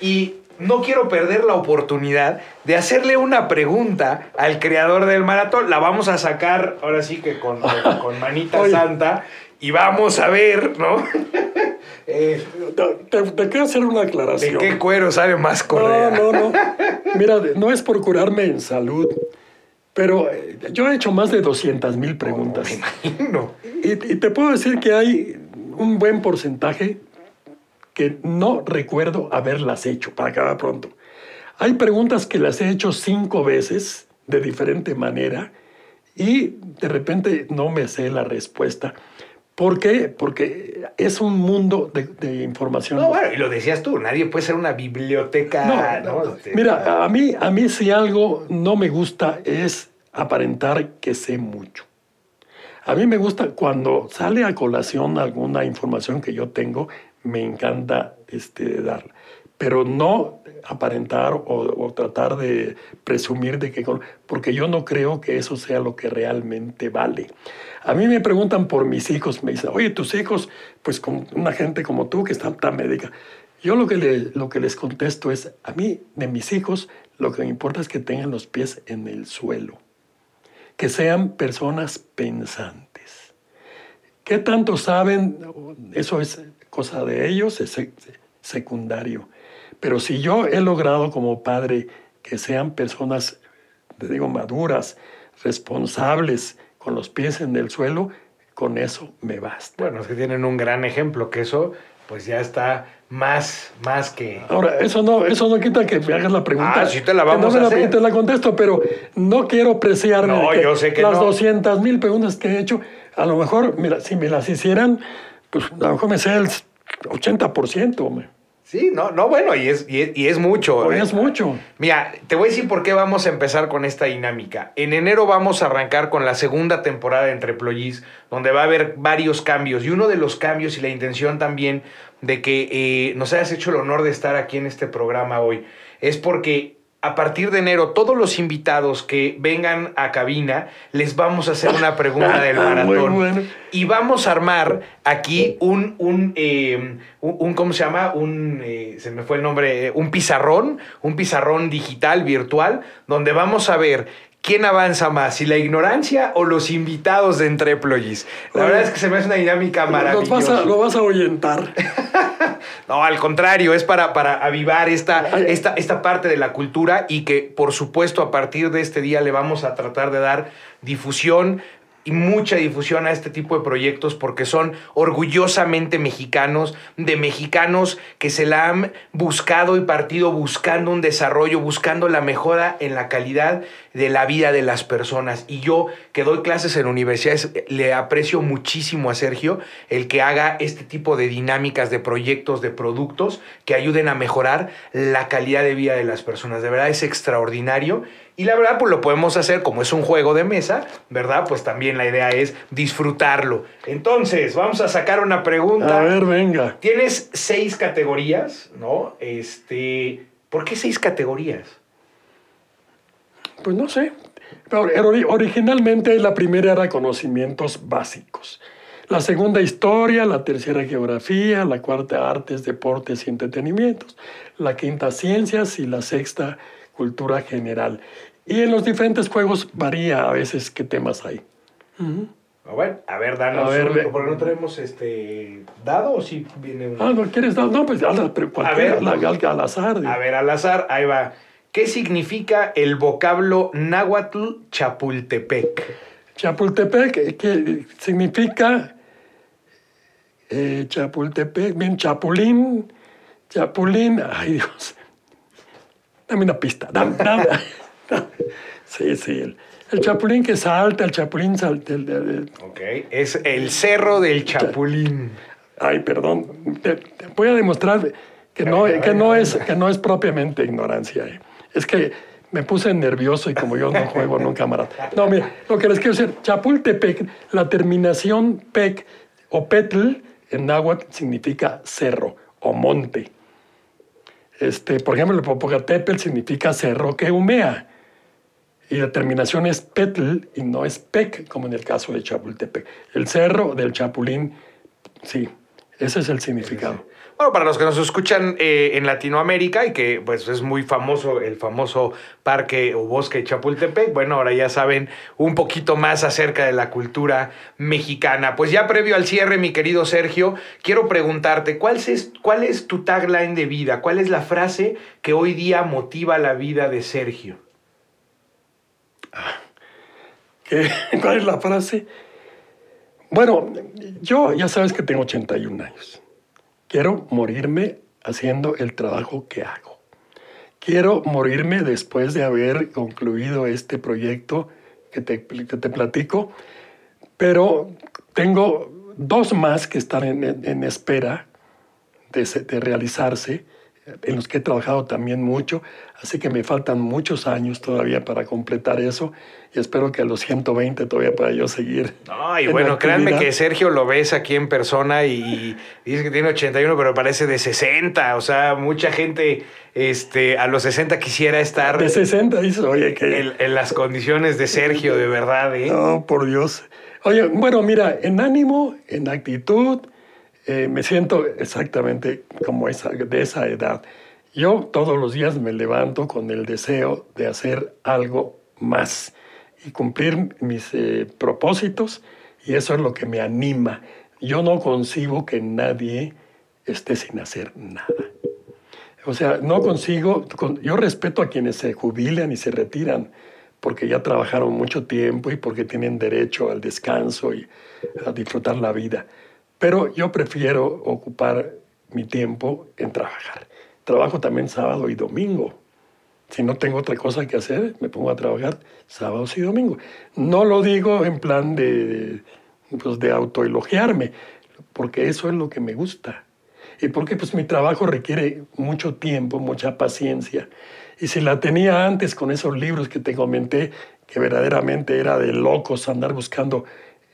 y no quiero perder la oportunidad de hacerle una pregunta al creador del maratón. La vamos a sacar ahora sí que con, <laughs> con manita santa y vamos a ver, ¿no? <laughs> eh, te, quiero hacer una aclaración. ¿De qué cuero sale más correa? No, no, <laughs> no. Mira, no es por curarme en salud, pero eh, yo he hecho más de 200 mil preguntas. me imagino. Y, y te puedo decir que hay un buen porcentaje que no recuerdo haberlas hecho, para acabar pronto. Hay preguntas que las he hecho cinco veces de diferente manera y de repente no me sé la respuesta. ¿Por qué? Porque es un mundo de, información. No, bueno, y lo decías tú, nadie puede ser una biblioteca. No, este, Mira, a mí, a mí si algo no me gusta es aparentar que sé mucho. A mí me gusta cuando sale a colación alguna información que yo tengo, me encanta este, darla. Pero no aparentar o, o, tratar de presumir de que... Porque yo no creo que eso sea lo que realmente vale. A mí me preguntan por mis hijos, me dicen, oye, tus hijos, pues con una gente como tú que está tan médica. Yo lo que, lo que les contesto es, a mí, de mis hijos, lo que me importa es que tengan los pies en el suelo, que sean personas pensantes. ¿Qué tanto saben? Eso es cosa de ellos, es secundario. Pero si yo he logrado como padre que sean personas, te digo, maduras, responsables, con los pies en el suelo, con eso me basta. Bueno, es que tienen un gran ejemplo, que eso pues ya está más, más que... Ahora, eso no, eso no quita que me hagas la pregunta. Ah, sí te la vamos no a hacer. te la contesto, pero no quiero no, yo sé que las 200 mil preguntas que he hecho, a lo mejor, mira, si me las hicieran, pues a lo mejor me sea el 80%. Hombre. Sí, no, no, bueno, y es, y es, mucho. es mucho. Mira, te voy a decir por qué vamos a empezar con esta dinámica. En enero vamos a arrancar con la segunda temporada de Entre Employees, donde va a haber varios cambios. Y uno de los cambios y la intención también de que eh, nos hayas hecho el honor de estar aquí en este programa hoy es porque a partir de enero, todos los invitados que vengan a cabina, les vamos a hacer una pregunta del <laughs> maratón. Y vamos a armar aquí un, un, eh, un, ¿cómo se llama? Un, eh, se me fue el nombre, un pizarrón, un pizarrón digital, virtual, donde vamos a ver ¿quién avanza más? ¿Si la ignorancia o los invitados de Entreployis? La verdad es que se me hace una dinámica maravillosa. Vas a, lo vas a ahuyentar. <laughs> no, al contrario, es para, para avivar esta, esta, esta parte de la cultura y que, por supuesto, a partir de este día le vamos a tratar de dar difusión, y mucha difusión a este tipo de proyectos porque son orgullosamente mexicanos, de mexicanos que se la han buscado y partido buscando un desarrollo, buscando la mejora en la calidad de la vida de las personas. Y yo que doy clases en universidades, le aprecio muchísimo a Sergio el que haga este tipo de dinámicas, de proyectos, de productos que ayuden a mejorar la calidad de vida de las personas. De verdad es extraordinario y la verdad, pues lo podemos hacer como es un juego de mesa, ¿verdad? Pues también la idea es disfrutarlo. Entonces, vamos a sacar una pregunta. A ver, venga. Tienes seis categorías, ¿no? Este, ¿por qué seis categorías? Pues no sé. originalmente la primera era conocimientos básicos. La segunda historia, la tercera geografía, la cuarta artes, deportes y entretenimientos, la quinta ciencias y la sexta cultura general. Y en los diferentes juegos varía a veces qué temas hay. Bueno, a ver, danos. A ver, ¿Por qué no tenemos este dado o si viene un.? Ah, ¿no quieres dado? No, pues a, ver, la, al azar. A ver, al azar, ahí va. ¿Qué significa el vocablo náhuatl Chapultepec? Chapultepec, que significa eh, Chapultepec, bien, Chapulín, Chapulín, ay Dios, dame una pista, dame, dame. sí, sí, el, Chapulín que salta, el Chapulín salta. El, ok, es el cerro del Chapulín. Ay, perdón, te, voy a demostrar que no, que no, es, que no es propiamente ignorancia. Eh. Es que me puse nervioso y como yo no juego nunca maratón. No, mira, lo que les quiero decir, Chapultepec, la terminación pec o petl en náhuatl significa cerro o monte. Este, por ejemplo, el Popocatépetl significa cerro que humea. Y la terminación es petl y no es pec, como en el caso de Chapultepec. El cerro del Chapulín, sí, ese es el significado. Para los que nos escuchan eh, en Latinoamérica y que pues es muy famoso el famoso parque o bosque de Chapultepec, bueno, ahora ya saben un poquito más acerca de la cultura mexicana. Pues ya previo al cierre, mi querido Sergio, quiero preguntarte, ¿cuál es, cuál es tu tagline de vida? ¿Cuál es la frase que hoy día motiva la vida de Sergio? ¿Qué? <laughs> ¿Cuál es la frase? Bueno, yo ya sabes que tengo 81 años. Quiero morirme haciendo el trabajo que hago. Quiero morirme después de haber concluido este proyecto que te, platico, pero tengo dos más que están en, espera de realizarse en los que he trabajado también mucho, así que me faltan muchos años todavía para completar eso y espero que a los 120 todavía pueda yo seguir. No, y bueno, créanme que Sergio lo ves aquí en persona y, dice que tiene 81, pero parece de 60, o sea, mucha gente este, a los 60 quisiera estar... De 60, dices, oye, que... En, en las condiciones de Sergio, de verdad, ¿eh? No, por Dios. Oye, bueno, mira, en ánimo, en actitud, eh, me siento exactamente como esa, de esa edad. Yo todos los días me levanto con el deseo de hacer algo más y cumplir mis eh, propósitos y eso es lo que me anima. Yo no concibo que nadie esté sin hacer nada. O sea, no consigo, yo respeto a quienes se jubilan y se retiran porque ya trabajaron mucho tiempo y porque tienen derecho al descanso y a disfrutar la vida. Pero yo prefiero ocupar mi tiempo en trabajar. Trabajo también sábado y domingo. Si no tengo otra cosa que hacer, me pongo a trabajar sábados y domingos. No lo digo en plan de, pues de autoelogiarme, porque eso es lo que me gusta. Y porque pues mi trabajo requiere mucho tiempo, mucha paciencia. Y si la tenía antes con esos libros que te comenté, que verdaderamente era de locos andar buscando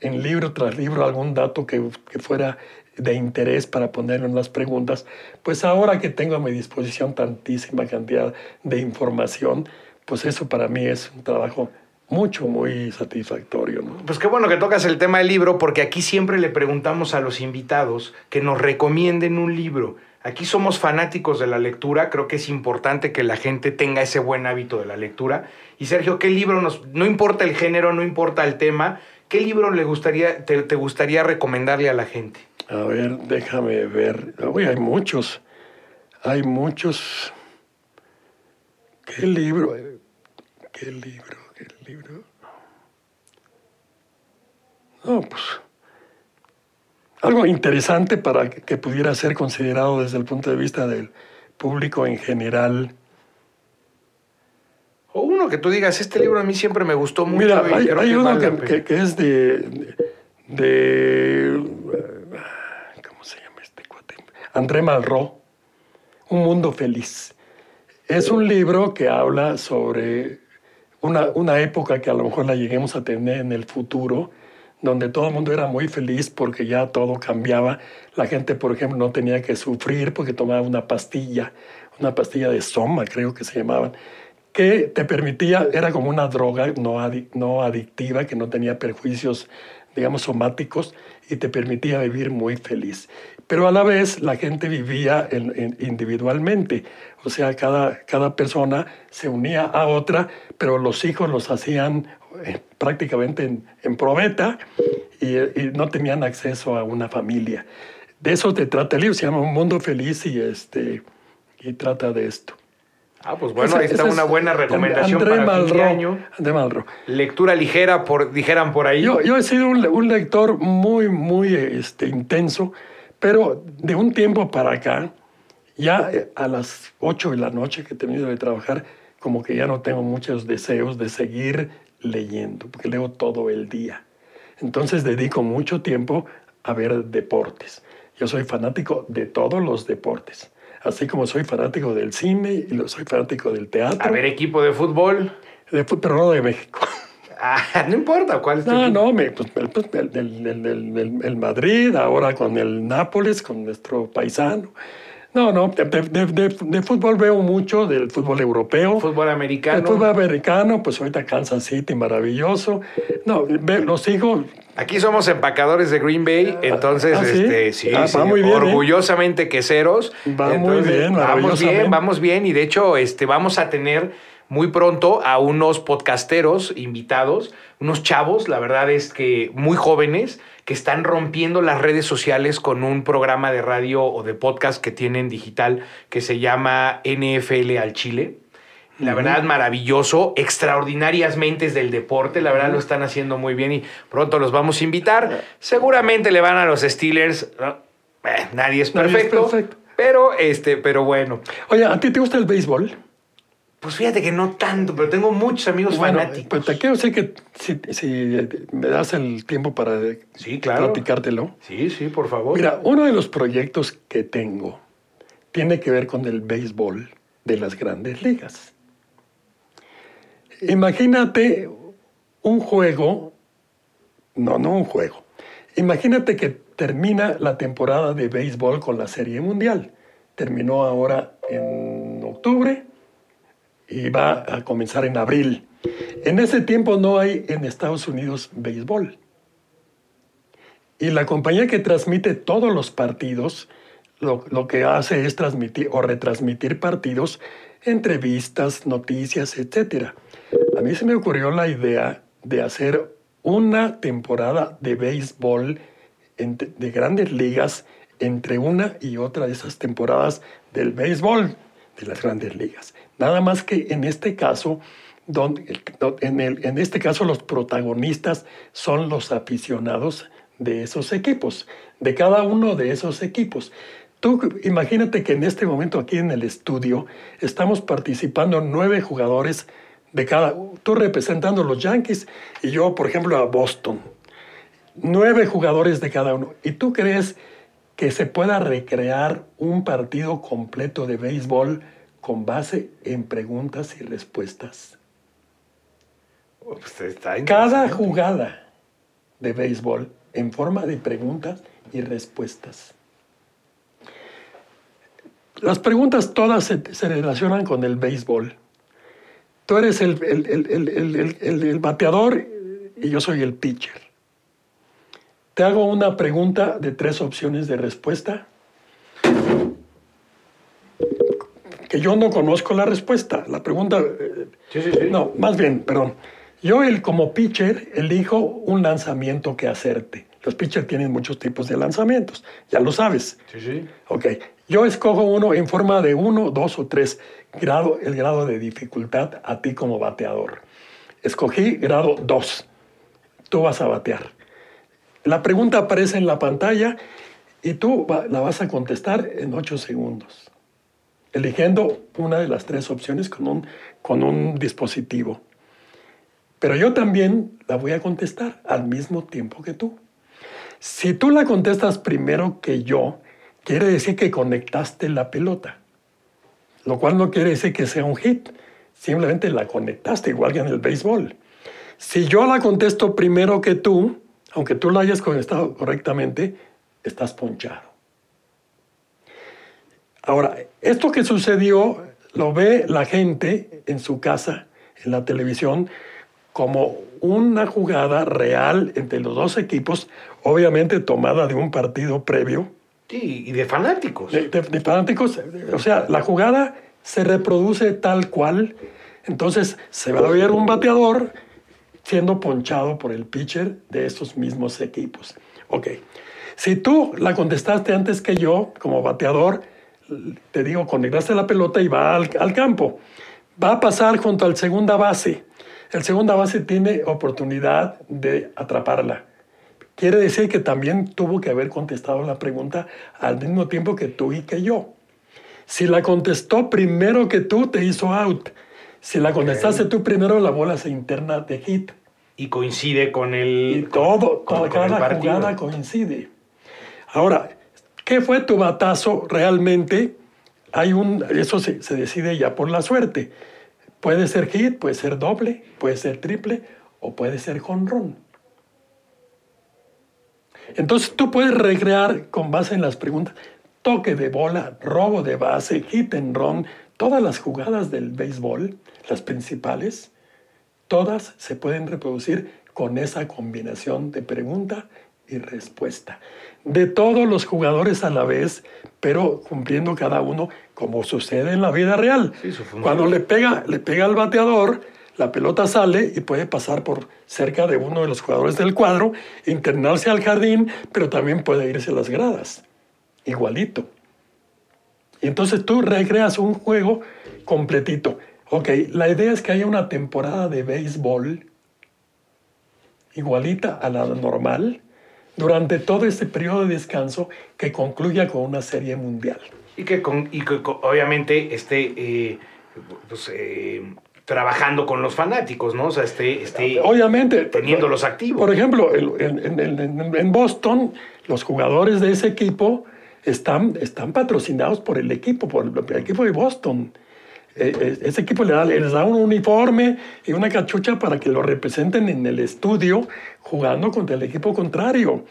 en libro tras libro algún dato que, fuera de interés para ponerlo en las preguntas, pues ahora que tengo a mi disposición tantísima cantidad de información, pues eso para mí es un trabajo mucho, muy satisfactorio. Pues qué bueno que tocas el tema del libro, porque aquí siempre le preguntamos a los invitados que nos recomienden un libro. Aquí somos fanáticos de la lectura, creo que es importante que la gente tenga ese buen hábito de la lectura. Y Sergio, ¿qué libro nos, no importa el género, no importa el tema, qué libro le gustaría, te, te gustaría recomendarle a la gente? A ver, déjame ver. Uy, hay muchos. Hay muchos. ¿Qué libro? ¿Qué libro? ¿Qué libro? No, pues. Algo interesante para que pudiera ser considerado desde el punto de vista del público en general. O uno que tú digas, este libro a mí siempre me gustó mucho. Mira, hay, uno que, que, es de, de, ¿Cómo se llama este cuate? André Malraux, Un Mundo Feliz. Es un libro que habla sobre una, una época que a lo mejor la lleguemos a tener en el futuro, donde todo el mundo era muy feliz porque ya todo cambiaba. La gente, por ejemplo, no tenía que sufrir porque tomaba una pastilla, una pastilla de soma, creo que se llamaban, que te permitía, era como una droga no, adictiva, que no tenía perjuicios, digamos, somáticos y te permitía vivir muy feliz. Pero a la vez la gente vivía individualmente, o sea, cada, cada persona se unía a otra, pero los hijos los hacían eh, prácticamente en, en probeta y, no tenían acceso a una familia. De eso te trata el libro, se llama Un Mundo Feliz y, este, y trata de esto. Ah, pues bueno, ahí está una buena recomendación para Malro, fin año. André Malro. Lectura ligera, por, dijeran por ahí. Yo, yo he sido un, un, lector muy, muy este, intenso, pero de un tiempo para acá, ya a las 8 de la noche que he tenido de trabajar, como que ya no tengo muchos deseos de seguir leyendo, porque leo todo el día. Entonces dedico mucho tiempo a ver deportes. Yo soy fanático de todos los deportes, así como soy fanático del cine y soy fanático del teatro. A ver equipo de fútbol. De, pero no de México. <laughs> Ah, no importa cuál es No, no, me, pues, pues el, el, Madrid, ahora con el Nápoles, con nuestro paisano. No, no, de, fútbol veo mucho, del fútbol europeo. Fútbol americano. El fútbol americano, pues ahorita Kansas City, maravilloso. No, los sigo. Aquí somos empacadores de Green Bay, ah, entonces, ¿Ah, sí? este, sí, ah, muy bien, ¿eh? orgullosamente queseros. Va muy bien, Vamos bien, vamos bien, y de hecho, este, vamos a tener muy pronto a unos podcasteros invitados, unos chavos, la verdad es que muy jóvenes, que están rompiendo las redes sociales con un programa de radio o de podcast que tienen digital que se llama NFL al Chile. La verdad, maravilloso, extraordinarias mentes del deporte, la verdad lo están haciendo muy bien y pronto los vamos a invitar. Seguramente le van a los Steelers. Eh, nadie es perfecto, perfecto. Pero, este, pero bueno. Oye, ¿a ti te gusta el béisbol? Pues fíjate que no tanto, pero tengo muchos amigos fanáticos. Pues te quiero decir que si, me das el tiempo para sí, claro. platicártelo. Sí, sí, por favor. Mira, uno de los proyectos que tengo tiene que ver con el béisbol de las grandes ligas. Imagínate un juego, no, no un juego. Imagínate que termina la temporada de béisbol con la Serie Mundial. Terminó ahora en octubre y va a comenzar en abril. En ese tiempo no hay en Estados Unidos béisbol. Y la compañía que transmite todos los partidos, lo, lo, que hace es transmitir o retransmitir partidos, entrevistas, noticias, etc. A mí se me ocurrió la idea de hacer una temporada de béisbol de grandes ligas entre una y otra de esas temporadas del béisbol de las grandes ligas. Nada más que en este caso, en, en este caso los protagonistas son los aficionados de esos equipos, de cada uno de esos equipos. Tú imagínate que en este momento aquí en el estudio estamos participando nueve jugadores de cada, tú representando a los Yankees y yo, por ejemplo, a Boston. Nueve jugadores de cada uno. ¿Y tú crees que se pueda recrear un partido completo de béisbol con base en preguntas y respuestas. Pues, Cada jugada de béisbol en forma de preguntas y respuestas. Las preguntas todas se, relacionan con el béisbol. Tú eres el, el, bateador y yo soy el pitcher. Te hago una pregunta de tres opciones de respuesta que yo no conozco la respuesta. La pregunta... eh, Sí, sí, sí. No, más bien, perdón. Yo el, como pitcher elijo un lanzamiento que hacerte. Los pitchers tienen muchos tipos de lanzamientos, ya lo sabes. Sí, sí. Ok, yo escojo uno en forma de uno, dos o tres, grado, el grado de dificultad a ti como bateador. Escogí grado 2. Tú vas a batear. La pregunta aparece en la pantalla y tú la vas a contestar en 8 segundos, eligiendo una de las tres opciones con un, con un dispositivo. Pero yo también la voy a contestar al mismo tiempo que tú. Si tú la contestas primero que yo, quiere decir que conectaste la pelota, lo cual no quiere decir que sea un hit, simplemente la conectaste, igual que en el béisbol. Si yo la contesto primero que tú, aunque tú la hayas contestado correctamente, estás ponchado. Ahora, esto que sucedió lo ve la gente en su casa, en la televisión, como una jugada real entre los dos equipos, obviamente tomada de un partido previo, Sí, y de fanáticos. de, de- de fanáticos. O sea, la jugada se reproduce tal cual. Entonces se va a ver un bateador siendo ponchado por el pitcher de estos mismos equipos. Ok. Si tú la contestaste antes que yo, como bateador, te digo, conectaste la pelota y va al, al campo. Va a pasar junto al segunda base. El segunda base tiene oportunidad de atraparla. Quiere decir que también tuvo que haber contestado la pregunta al mismo tiempo que tú y que yo. Si la contestó primero que tú, te hizo out. Si la contestaste tú primero, la bola se interna de hit. Y coincide con el. Y todo, con- el cada partido. jugada coincide. Ahora, ¿qué fue tu batazo realmente? Hay un, eso se, decide ya por la suerte. Puede ser hit, puede ser doble, puede ser triple o puede ser jonrón. Entonces tú puedes recrear con base en las preguntas toque de bola, robo de base, hit and run, todas las jugadas del béisbol, las principales, todas se pueden reproducir con esa combinación de pregunta y respuesta. De todos los jugadores a la vez, pero cumpliendo cada uno como sucede en la vida real. Sí. Cuando le pega, le pega al bateador, la pelota sale y puede pasar por cerca de uno de los jugadores del cuadro, internarse al jardín, pero también puede irse a las gradas. Igualito. Y entonces tú recreas un juego completito. Ok, la idea es que haya una temporada de béisbol igualita a la normal durante todo este periodo de descanso que concluya con una serie mundial. Y que, con- y que con- obviamente esté eh, pues, eh, trabajando con los fanáticos, ¿no? O sea, esté, esté Obviamente. teniéndolos activos. Por ejemplo, en, en- en- en- en Boston, los jugadores de ese equipo están, están patrocinados por el equipo, por el, el equipo de Boston. Eh, eh, ese equipo le da- les da un uniforme y una cachucha para que lo representen en el estudio jugando contra el equipo contrario.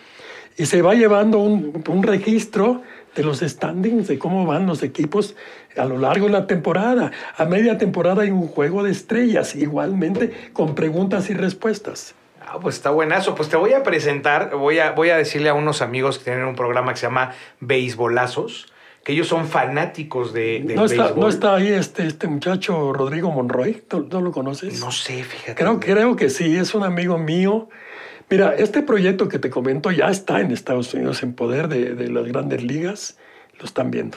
Y se va llevando un, registro de los standings, de cómo van los equipos a lo largo de la temporada. A media temporada hay un juego de estrellas, igualmente con preguntas y respuestas. Ah, pues está buenazo. Pues te voy a presentar, voy a, voy a decirle a unos amigos que tienen un programa que se llama Beisbolazos, que ellos son fanáticos de, del ¿No está, béisbol. ¿No está ahí este, este muchacho Rodrigo Monroy? ¿No, no lo conoces? No sé, fíjate. Creo, creo que sí, es un amigo mío. Mira, este proyecto que te comento ya está en Estados Unidos en poder de, de las grandes ligas. Lo están viendo.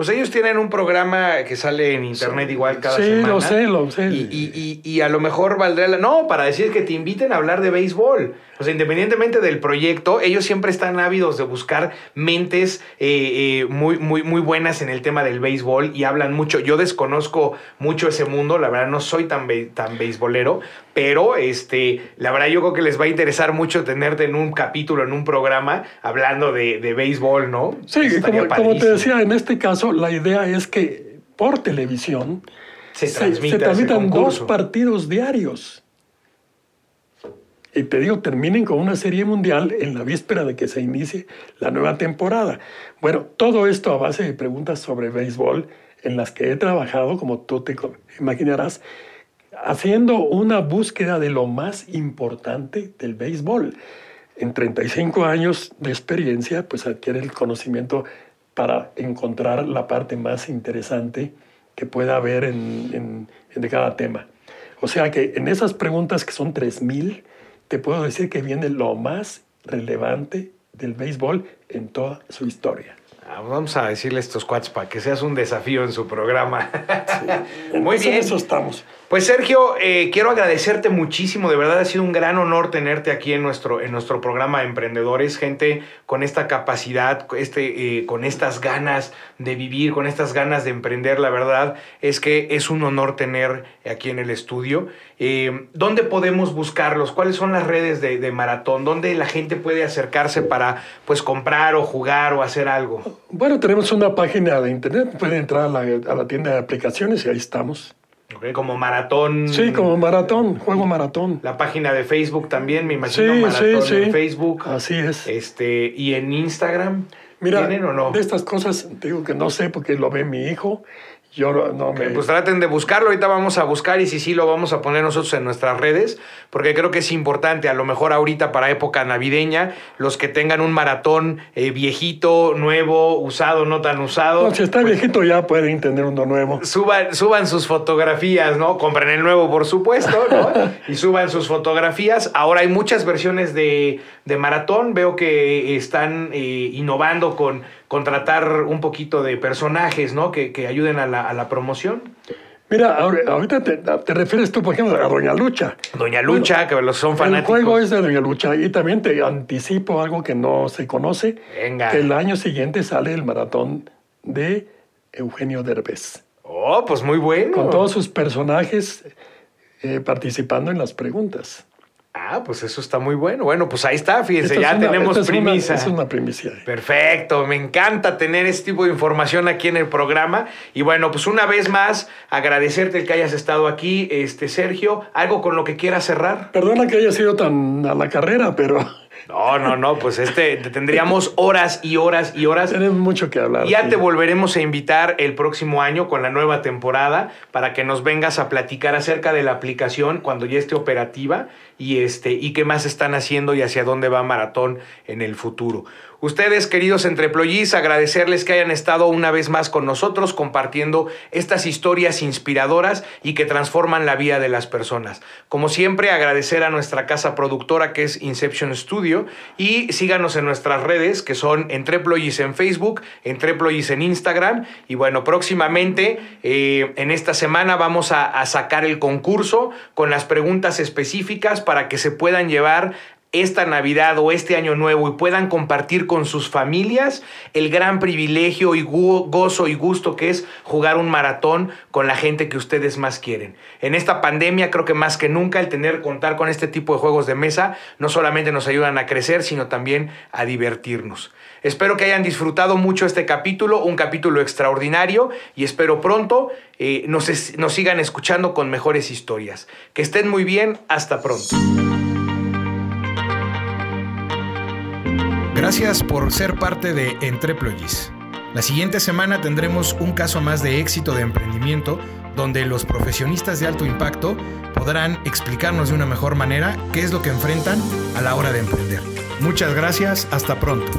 Pues ellos tienen un programa que sale en internet igual cada sí, semana. lo sé, lo sé. Y, y- y- y a lo mejor valdría la... No, para decir que te inviten a hablar de béisbol. O sea, independientemente del proyecto, ellos siempre están ávidos de buscar mentes eh, eh, muy, muy, muy buenas en el tema del béisbol y hablan mucho. Yo desconozco mucho ese mundo, la verdad no soy tan, be- tan beisbolero, pero este, la verdad yo creo que les va a interesar mucho tenerte en un capítulo, en un programa, hablando de, de béisbol, ¿no? Sí, como, como te decía, en este caso la idea es que por televisión se, transmitan dos partidos diarios. Y te digo, terminen con una serie mundial en la víspera de que se inicie la nueva temporada. Bueno, todo esto a base de preguntas sobre béisbol en las que he trabajado, como tú te imaginarás, haciendo una búsqueda de lo más importante del béisbol. En 35 años de experiencia, pues adquiere el conocimiento para encontrar la parte más interesante que pueda haber en, en, de cada tema. O sea que en esas preguntas que son 3.000, te puedo decir que viene lo más relevante del béisbol en toda su historia. Ah, vamos a decirle a estos cuates para que seas un desafío en su programa. <laughs> Muy bien. eso estamos. Pues Sergio, eh, quiero agradecerte muchísimo, de verdad ha sido un gran honor tenerte aquí en nuestro, en nuestro programa de Emprendedores, gente con esta capacidad, este, eh, con estas ganas de vivir, con estas ganas de emprender, la verdad es que es un honor tener aquí en el estudio. Eh, ¿Dónde podemos buscarlos? ¿Cuáles son las redes de, maratón? ¿Dónde la gente puede acercarse para pues comprar o jugar o hacer algo? Bueno, tenemos una página de internet, pueden entrar a la, a la tienda de aplicaciones y ahí estamos como maratón. Sí, como maratón, juego maratón. La página de Facebook también, me imagino, maratón en Facebook. Así es. Este, y en Instagram. Mira, ¿tienen o no? de estas cosas digo que no sé porque lo ve mi hijo yo no me... Pues traten de buscarlo, ahorita vamos a buscar y si sí lo vamos a poner nosotros en nuestras redes, porque creo que es importante, a lo mejor ahorita para época navideña, los que tengan un maratón eh, viejito, nuevo, usado, no tan usado. No, si está pues viejito ya pueden tener uno nuevo. Suban, suban sus fotografías, ¿no? Compren el nuevo, por supuesto, ¿no? y suban sus fotografías. Ahora hay muchas versiones de, de maratón, veo que están eh, innovando con contratar un poquito de personajes, ¿no? Que, que ayuden a la, a la, promoción. Mira, ahorita te, te, refieres tú, por ejemplo, a Doña Lucha. Doña Lucha, que los son fanáticos. El juego es de Doña Lucha y también te anticipo algo que no se conoce. Venga. Que el año siguiente sale el maratón de Eugenio Derbez. Oh, pues muy bueno. Con todos sus personajes eh, participando en las preguntas. Ah, pues eso está muy bueno. Bueno, pues ahí está, fíjense, ya tenemos premisa. es una primicia. Perfecto, me encanta tener este tipo de información aquí en el programa. Y bueno, pues una vez más, agradecerte el que hayas estado aquí, este Sergio. ¿Algo con lo que quieras cerrar? Perdona que haya sido tan a la carrera, pero no, no, no, pues este tendríamos horas y horas y horas. Tenemos mucho que hablar. Ya te volveremos a invitar el próximo año con la nueva temporada para que nos vengas a platicar acerca de la aplicación cuando ya esté operativa y este y qué más están haciendo y hacia dónde va Maratón en el futuro. Ustedes, queridos entreployís, agradecerles que hayan estado una vez más con nosotros compartiendo estas historias inspiradoras y que transforman la vida de las personas. Como siempre, agradecer a nuestra casa productora que es Inception Studio y síganos en nuestras redes que son Entreployis en Facebook, Entreployis en Instagram y bueno, próximamente eh, en esta semana vamos a sacar el concurso con las preguntas específicas para que se puedan llevar esta Navidad o este año nuevo y puedan compartir con sus familias el gran privilegio y gozo y gusto que es jugar un maratón con la gente que ustedes más quieren. En esta pandemia creo que más que nunca el tener contar con este tipo de juegos de mesa no solamente nos ayudan a crecer, sino también a divertirnos. Espero que hayan disfrutado mucho este capítulo, un capítulo extraordinario y espero pronto eh, nos, nos sigan escuchando con mejores historias. Que estén muy bien, hasta pronto. Gracias por ser parte de Entreployis. La siguiente semana tendremos un caso más de éxito de emprendimiento donde los profesionistas de alto impacto podrán explicarnos de una mejor manera qué es lo que enfrentan a la hora de emprender. Muchas gracias, hasta pronto.